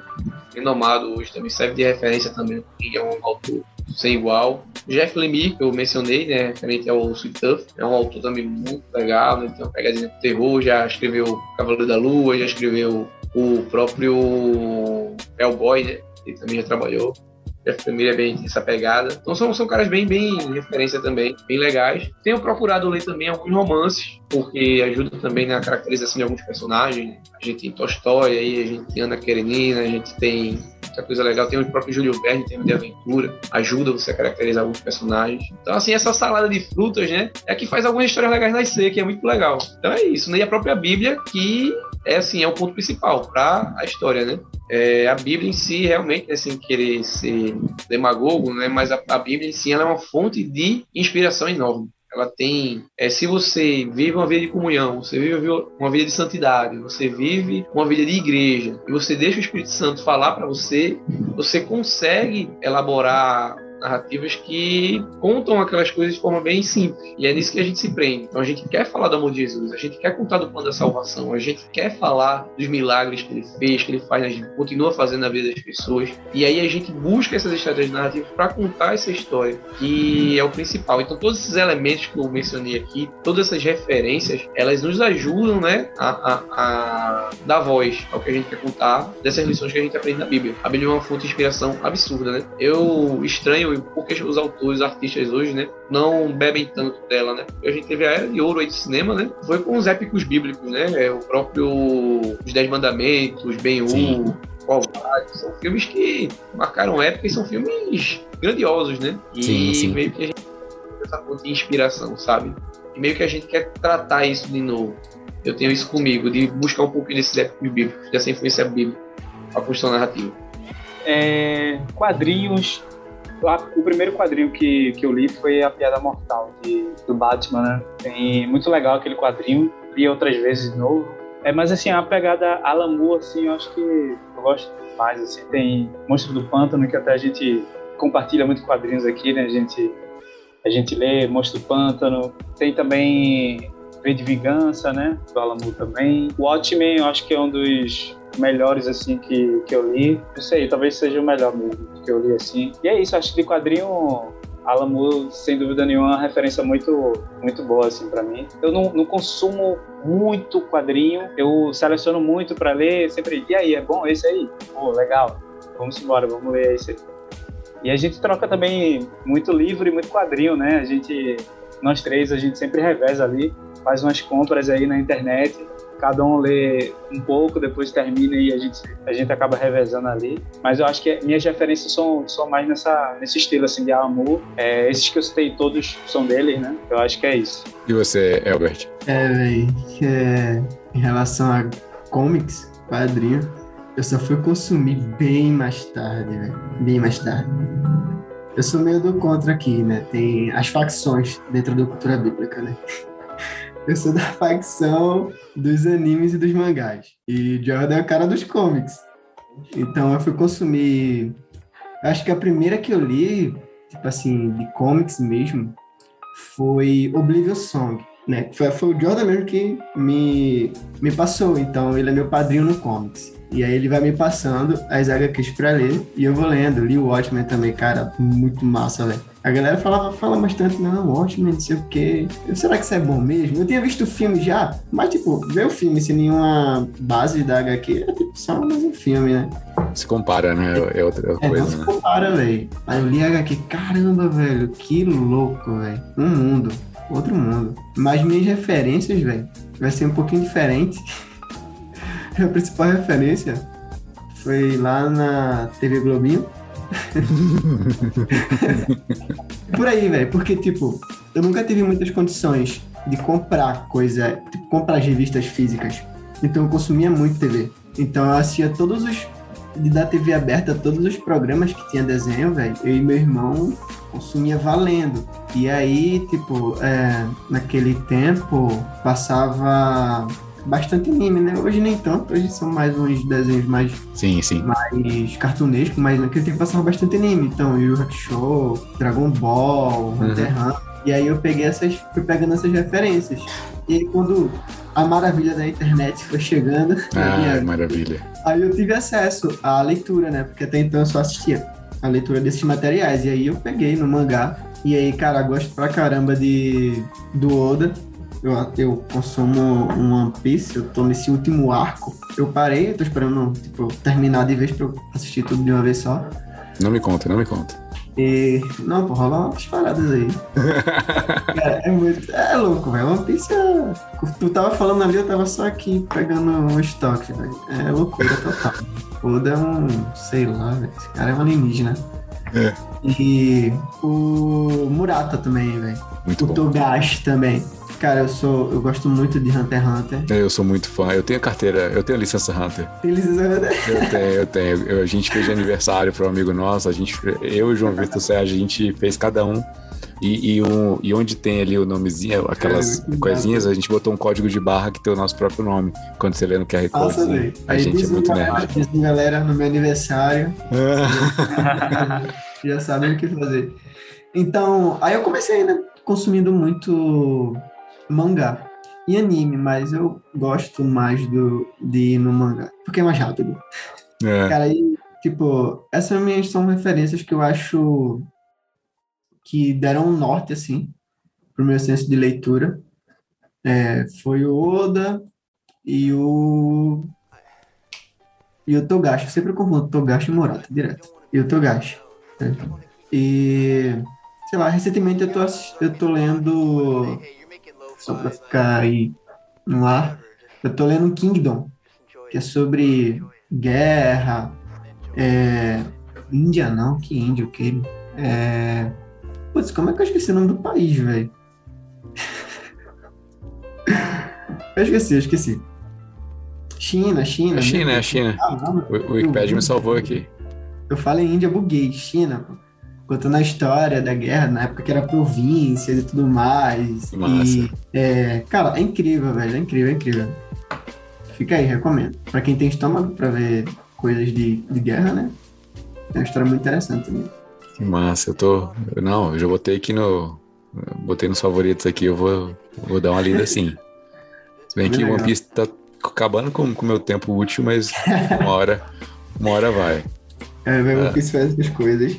renomado hoje, também serve de referência também, é um autor sem igual. Jeff Lemire, que eu mencionei, né, referente ao Sweet Tuff, é um autor também muito legal, né, tem uma pegadinha de terror, já escreveu Cavaleiro da Lua, já escreveu o próprio Hellboy, né, ele também já trabalhou. Jeff Lemire é bem essa pegada. Então são, são caras bem, bem referência também, bem legais. Tenho procurado ler também alguns romances, porque ajuda também na caracterização de alguns personagens. A gente tem Tolstói, aí a gente tem Ana Karenina, a gente tem muita coisa legal. Tem o próprio Júlio Verne, tem de aventura, ajuda você a caracterizar alguns personagens. Então, assim, essa salada de frutas, né, é que faz algumas histórias legais nascer, que é muito legal. Então é isso, né? E a própria Bíblia, que é assim, é o ponto principal para a história, né? É, a Bíblia em si, realmente, né, sem querer ser demagogo, né, mas a, a Bíblia em si é uma fonte de inspiração enorme. Ela tem, é, se você vive uma vida de comunhão, você vive uma vida de santidade, você vive uma vida de igreja, e você deixa o Espírito Santo falar para você, você consegue elaborar narrativas que contam aquelas coisas de forma bem simples. E é nisso que a gente se prende. Então a gente quer falar do amor de Jesus, a gente quer contar do plano da salvação, a gente quer falar dos milagres que ele fez, que ele faz, a gente continua fazendo na vida das pessoas. E aí a gente busca essas estratégias narrativas para contar essa história, que é o principal. Então todos esses elementos que eu mencionei aqui, todas essas referências, elas nos ajudam, né, a, a, a dar voz ao que a gente quer contar dessas lições que a gente aprende na Bíblia. A Bíblia é uma fonte de inspiração absurda, né? Eu estranho porque os autores, artistas hoje, né, não bebem tanto dela, né? A gente teve a era de ouro aí de cinema, né? Foi com os épicos bíblicos, né? É, o próprio Os Dez Mandamentos, Ben-Hur, Covarde, são filmes que marcaram época e são filmes grandiosos, né? E sim, sim. meio que a gente essa fonte de inspiração, sabe? E meio que a gente quer tratar isso de novo. Eu tenho isso comigo, de buscar um pouquinho desses épicos bíblicos, dessa influência bíblica, a construção narrativa. É, quadrinhos o primeiro quadrinho que, que eu li foi A Piada Mortal, de, do Batman, né? Tem muito legal aquele quadrinho, li outras vezes de novo. É, mas assim, a pegada Alan Moore, assim, eu acho que eu gosto mais, assim. Tem Monstro do Pântano, que até a gente compartilha muito quadrinhos aqui, né? A gente A gente lê Monstro do Pântano. Tem também V de Vingança, né? Do Alamo também. Watchmen, eu acho que é um dos melhores, assim, que, que eu li. Não sei, talvez seja o melhor mesmo que eu li, assim. E é isso, acho que de quadrinho Alan sem dúvida nenhuma, é uma referência muito, muito boa, assim, para mim. Eu não, não, consumo muito quadrinho, eu seleciono muito para ler, sempre, e aí, é bom esse aí? Pô, legal, vamos embora, vamos ler esse aí. E a gente troca também muito livro e muito quadrinho, né? A gente, nós três, a gente sempre reveza ali, faz umas compras aí na internet, cada um lê um pouco, depois termina e a gente, a gente acaba revezando ali. Mas eu acho que minhas referências são, são mais nessa, nesse estilo assim, de amor. É, esses que eu citei todos são deles, né? Eu acho que é isso. E você, Albert? É, velho, é, em relação a comics, quadrinho, eu só fui consumir bem mais tarde, velho. Bem mais tarde. Eu sou meio do contra aqui, né? Tem as facções dentro da cultura bíblica, né? Eu sou da facção dos animes e dos mangás. E Jordan é o cara dos comics. Então eu fui consumir. Acho que a primeira que eu li, tipo assim, de comics mesmo, foi Oblivion Song. Né? Foi, foi o Jordan mesmo que me, me passou. Então ele é meu padrinho no comics. E aí ele vai me passando as HQs pra ler e eu vou lendo. Li o Watchmen também, cara, muito massa, velho. A galera falava, fala bastante, não, Watchmen, não sei o quê. Eu, será que isso é bom mesmo? Eu tinha visto o filme já, mas, tipo, ver o filme sem nenhuma base da HQ é tipo só mais um filme, né? Se compara, né? É outra é, coisa. Não se né? compara, velho. Aí eu li a HQ, caramba, velho, que louco, velho. Um mundo, outro mundo. Mas minhas referências, velho, vai ser um pouquinho diferente. a principal referência foi lá na TV Globinho. Por aí, velho, porque, tipo, eu nunca tive muitas condições de comprar coisa, tipo, comprar revistas físicas. Então eu consumia muito TV. Então eu assistia todos os. de da TV aberta, todos os programas que tinha desenho, velho. Eu e meu irmão consumia valendo. E aí, tipo, é, naquele tempo passava bastante anime, né? Hoje nem tanto, hoje são mais uns desenhos mais. Sim, sim. Mais cartunescos, mas naquele tempo passava bastante anime. Então, Yu Hakusho, Dragon Ball, uhum. Hunter x Hunter. E aí eu peguei essas, fui pegando essas referências. E aí, quando a maravilha da internet foi chegando. Ah, minha... maravilha. Aí eu tive acesso à leitura, né? Porque até então eu só assistia a leitura desses materiais. E aí eu peguei no mangá. E aí, cara, gosto pra caramba de do Oda eu, eu consumo um One Piece, eu tô nesse último arco. Eu parei, eu tô esperando tipo, terminar de vez pra eu assistir tudo de uma vez só. Não me conta, não me conta. E. Não, pô, rola umas paradas aí. é, é, muito. É louco, velho. One Piece é. Tu tava falando ali, eu tava só aqui pegando um estoque, velho. É loucura total. Oda é um. sei lá, velho. Esse cara é um alienígena. É. E o Murata também, velho. Muito o bom. Togashi também. Cara, eu sou. Eu gosto muito de Hunter x Hunter. É, eu sou muito fã. Eu tenho carteira, eu tenho licença Hunter. Tem licença Hunter? Eu tenho, eu tenho. Eu, a gente fez de aniversário para um amigo nosso. A gente, eu e o João Vitor Sérgio, a gente fez cada um. E, e, um, e onde tem ali o nomezinho, aquelas Cara, coisinhas, a gente botou um código de barra que tem o nosso próprio nome. Quando você lê no QR Code. Nossa, a Aí gente é muito nerd. Diz galera no meu aniversário. já sabem o que fazer. Então, aí eu comecei, né? Consumindo muito mangá e anime, mas eu gosto mais do, de ir no mangá, porque é mais rápido. É. Cara, aí, tipo, essas minhas são referências que eu acho que deram um norte, assim, pro meu senso de leitura. É, foi o Oda e o. E o Togashi. Eu sempre confundo Togashi e Morata, direto. E o Togashi. Né? E. Sei lá, recentemente eu tô, eu tô lendo só para ficar aí no ar. Eu tô lendo Kingdom, que é sobre guerra. É... Índia não, que índio, que. É... Putz, como é que eu esqueci o nome do país, velho? eu esqueci, eu esqueci. China, China. A China, é a China. Ah, não, o, o Wikipedia me salvou aqui. Eu falo em Índia, buguei. China, pô contando a história da guerra, na época que era províncias e tudo mais. Massa. E, é, cara, é incrível, velho, é incrível, é incrível. Fica aí, recomendo. Pra quem tem estômago pra ver coisas de, de guerra, né? É uma história muito interessante também. Que massa, eu tô. Não, eu já botei aqui no, botei nos favoritos aqui, eu vou, vou dar uma lida sim. Se bem que One Piece tá acabando com o meu tempo útil, mas uma hora, uma hora vai. É, vai One Piece faz essas coisas.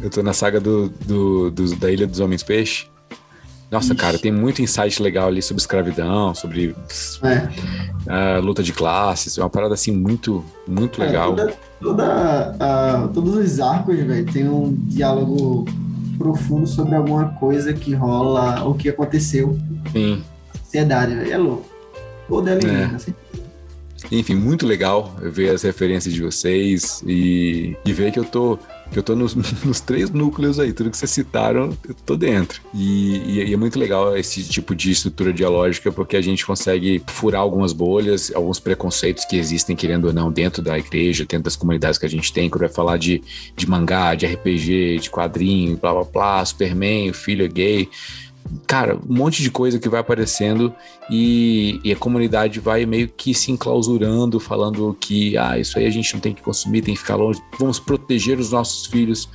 Eu tô na saga do, do, do da Ilha dos Homens Peixe. Nossa, Ixi. cara, tem muito insight legal ali sobre escravidão, sobre é. uh, luta de classes, é uma parada assim muito, muito é, legal. Toda, toda uh, todos os arcos, velho, tem um diálogo profundo sobre alguma coisa que rola ou que aconteceu. Sim. Sociedade, velho, é louco. Ou dela é. assim. Enfim, muito legal ver as referências de vocês e, e ver que eu tô eu tô nos, nos, três núcleos aí, tudo que vocês citaram, eu tô dentro. E, e, é muito legal esse tipo de estrutura dialógica, porque a gente consegue furar algumas bolhas, alguns preconceitos que existem, querendo ou não, dentro da igreja, dentro das comunidades que a gente tem, quando vai falar de, de mangá, de RPG, de quadrinho, blá blá blá, Superman, o filho é gay cara, um monte de coisa que vai aparecendo e, e, a comunidade vai meio que se enclausurando, falando que, ah, isso aí a gente não tem que consumir, tem que ficar longe, vamos proteger os nossos filhos.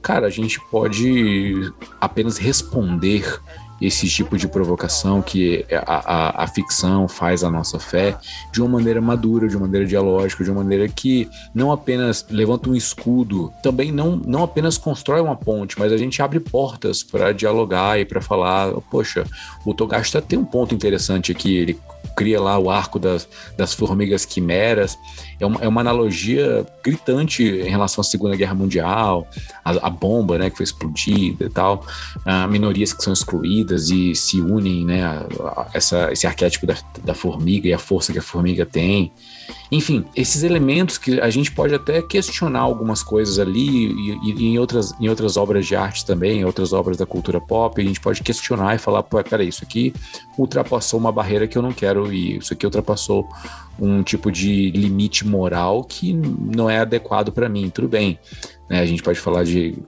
Cara, a gente pode apenas responder esse tipo de provocação que a, a, a, ficção faz à nossa fé de uma maneira madura, de uma maneira dialógica, de uma maneira que não apenas levanta um escudo, também não, não apenas constrói uma ponte, mas a gente abre portas para dialogar e para falar, poxa, o Togasta tem um ponto interessante aqui, ele cria lá o arco das, das formigas quimeras. É uma, é uma analogia gritante em relação à Segunda Guerra Mundial, a, a bomba né, que foi explodida e tal, a minorias que são excluídas e se unem né, a, a essa, esse arquétipo da, da formiga e a força que a formiga tem. Enfim, esses elementos que a gente pode até questionar algumas coisas ali e, e, em, outras, em outras obras de arte também, em outras obras da cultura pop, a gente pode questionar e falar, pô, peraí, isso aqui ultrapassou uma barreira que eu não quero ir, isso aqui ultrapassou um tipo de limite moral que não é adequado para mim, tudo bem. Né? A gente pode falar de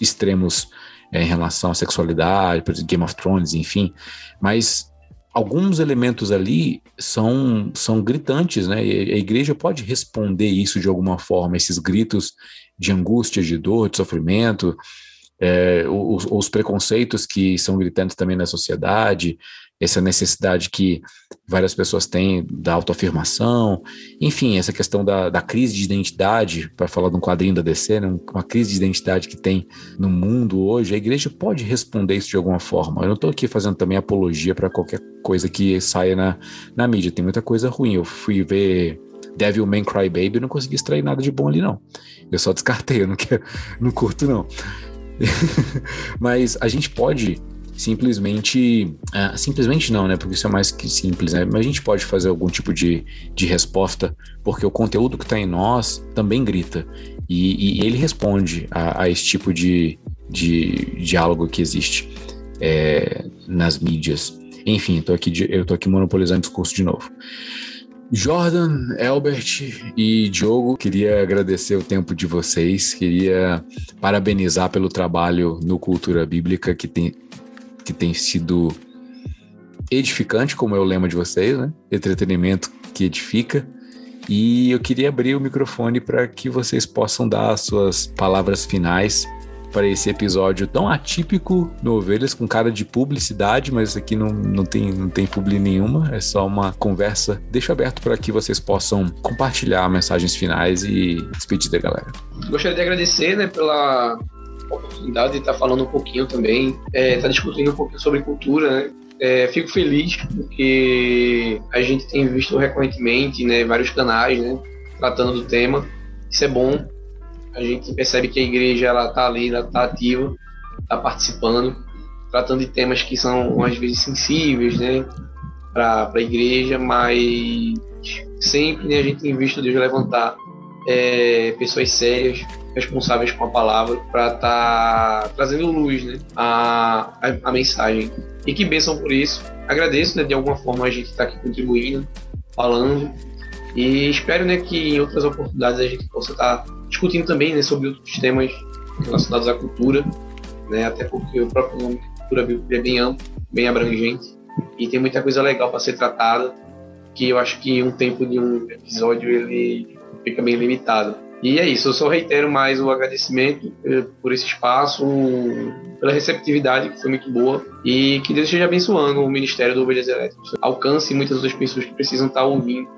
extremos é, em relação à sexualidade, por exemplo, Game of Thrones, enfim, mas alguns elementos ali são, são gritantes, né? E a igreja pode responder isso de alguma forma, esses gritos de angústia, de dor, de sofrimento, é, os, os, preconceitos que são gritantes também na sociedade, essa necessidade que várias pessoas têm da autoafirmação, enfim, essa questão da, da crise de identidade, para falar de um quadrinho da DC, né, uma crise de identidade que tem no mundo hoje, a igreja pode responder isso de alguma forma. Eu não estou aqui fazendo também apologia para qualquer coisa que saia na, na mídia, tem muita coisa ruim. Eu fui ver Devil May Cry Baby e não consegui extrair nada de bom ali, não. Eu só descartei, eu não, quero, não curto, não. Mas a gente pode simplesmente. Uh, simplesmente não, né? Porque isso é mais que simples, né? Mas a gente pode fazer algum tipo de, de resposta, porque o conteúdo que está em nós também grita. E, e ele responde a, a, esse tipo de, de diálogo que existe é, nas mídias. Enfim, tô aqui, eu estou aqui monopolizando o discurso de novo. Jordan, Elbert e Diogo, queria agradecer o tempo de vocês, queria parabenizar pelo trabalho no Cultura Bíblica que tem, que tem sido edificante, como é o lema de vocês, né? Entretenimento que edifica. E eu queria abrir o microfone para que vocês possam dar as suas palavras finais para esse episódio tão atípico no Ovelhas, com cara de publicidade, mas aqui não, não, tem, não tem publi nenhuma, é só uma conversa. Deixo aberto para que vocês possam compartilhar mensagens finais e despedir da galera. Gostaria de agradecer né, pela oportunidade de estar falando um pouquinho também, é, estar discutindo um pouquinho sobre cultura, né? É, fico feliz porque a gente tem visto recorrentemente né, vários canais né, tratando do tema. Isso é bom. A gente percebe que a igreja está ali, ela está ativa, está participando, tratando de temas que são às vezes sensíveis né, para a igreja, mas sempre né, a gente tem visto Deus levantar é, pessoas sérias responsáveis com a palavra para estar tá trazendo luz né, a, a, a, mensagem. E que bênção por isso. Agradeço, né, de alguma forma a gente está aqui contribuindo, falando. E espero né, que em outras oportunidades a gente possa estar tá discutindo também né, sobre outros temas relacionados à cultura, né, até porque o próprio nome cultura é bem amplo, bem abrangente. E tem muita coisa legal para ser tratada, que eu acho que um tempo de um episódio ele fica bem limitado. E é isso, eu só reitero mais o agradecimento eh, por esse espaço, pela receptividade, que foi muito boa, e que Deus esteja abençoando o Ministério do Ovelhas Elétricas. Alcance muitas outras pessoas que precisam estar ouvindo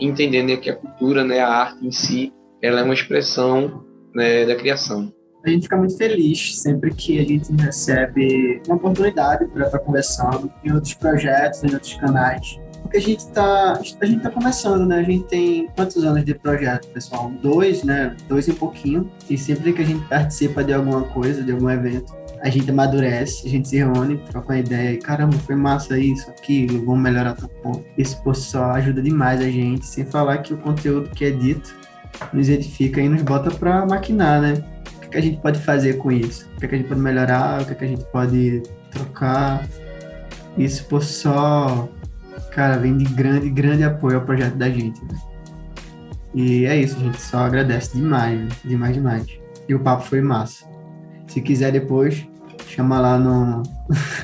entendendo que a cultura, né, a arte em si, ela é uma expressão né, da criação. A gente fica muito feliz sempre que a gente recebe uma oportunidade para estar conversando em outros projetos, em outros canais porque a gente está a gente tá começando, né? A gente tem quantos anos de projeto, pessoal? Dois, né? Dois e pouquinho. E sempre que a gente participa de alguma coisa, de algum evento, a gente amadurece, a gente se reúne, troca uma ideia, e caramba, foi massa isso, aquilo, vamos melhorar tal ponto. Isso por só ajuda demais a gente, sem falar que o conteúdo que é dito nos edifica e nos bota para maquinar, né? O que, que, a gente pode fazer com isso? O que, que a gente pode melhorar? O que, que a gente pode trocar? Isso por só cara, vem de grande, grande apoio ao projeto da gente. Né? E é isso, gente. Só agradece demais, demais, demais. E o papo foi massa. Se quiser depois, chama lá no,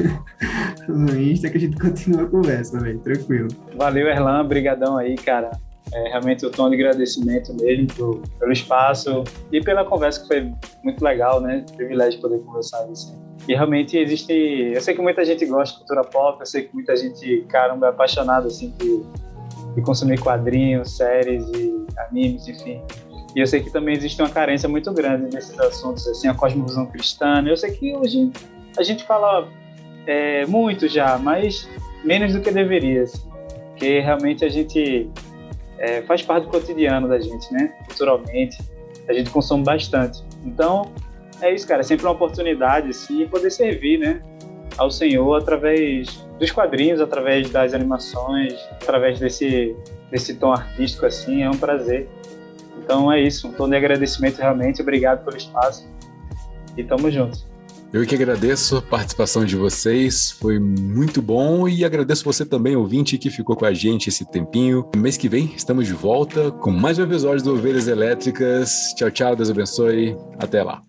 no Insta que a gente continua a conversa, velho. Tranquilo. Valeu, Erlan. Brigadão aí, cara. É, realmente o tom de agradecimento mesmo pro, pelo espaço e pela conversa que foi muito legal, né? Privilégio poder conversar isso. E realmente existe. Eu sei que muita gente gosta de cultura pop, eu sei que muita gente, caramba, é apaixonada assim, de, de consumir quadrinhos, séries e animes, enfim. E eu sei que também existe uma carência muito grande nesses assuntos, assim, a cosmovisão cristã. Eu sei que hoje a gente fala é, muito já, mas menos do que deveria, assim, porque realmente a gente é, faz parte do cotidiano da gente, né? Culturalmente, a gente consome bastante. Então, é isso, cara. É sempre uma oportunidade, assim, poder servir, né? Ao Senhor através dos quadrinhos, através das animações, através desse, desse tom artístico, assim. É um prazer. Então é isso. Um tom de agradecimento realmente. Obrigado pelo espaço. E tamo junto. Eu que agradeço a participação de vocês, foi muito bom e agradeço você também, ouvinte, que ficou com a gente esse tempinho. Mês que vem estamos de volta com mais um episódio do Ovelhas Elétricas. Tchau, tchau, Deus abençoe. Até lá.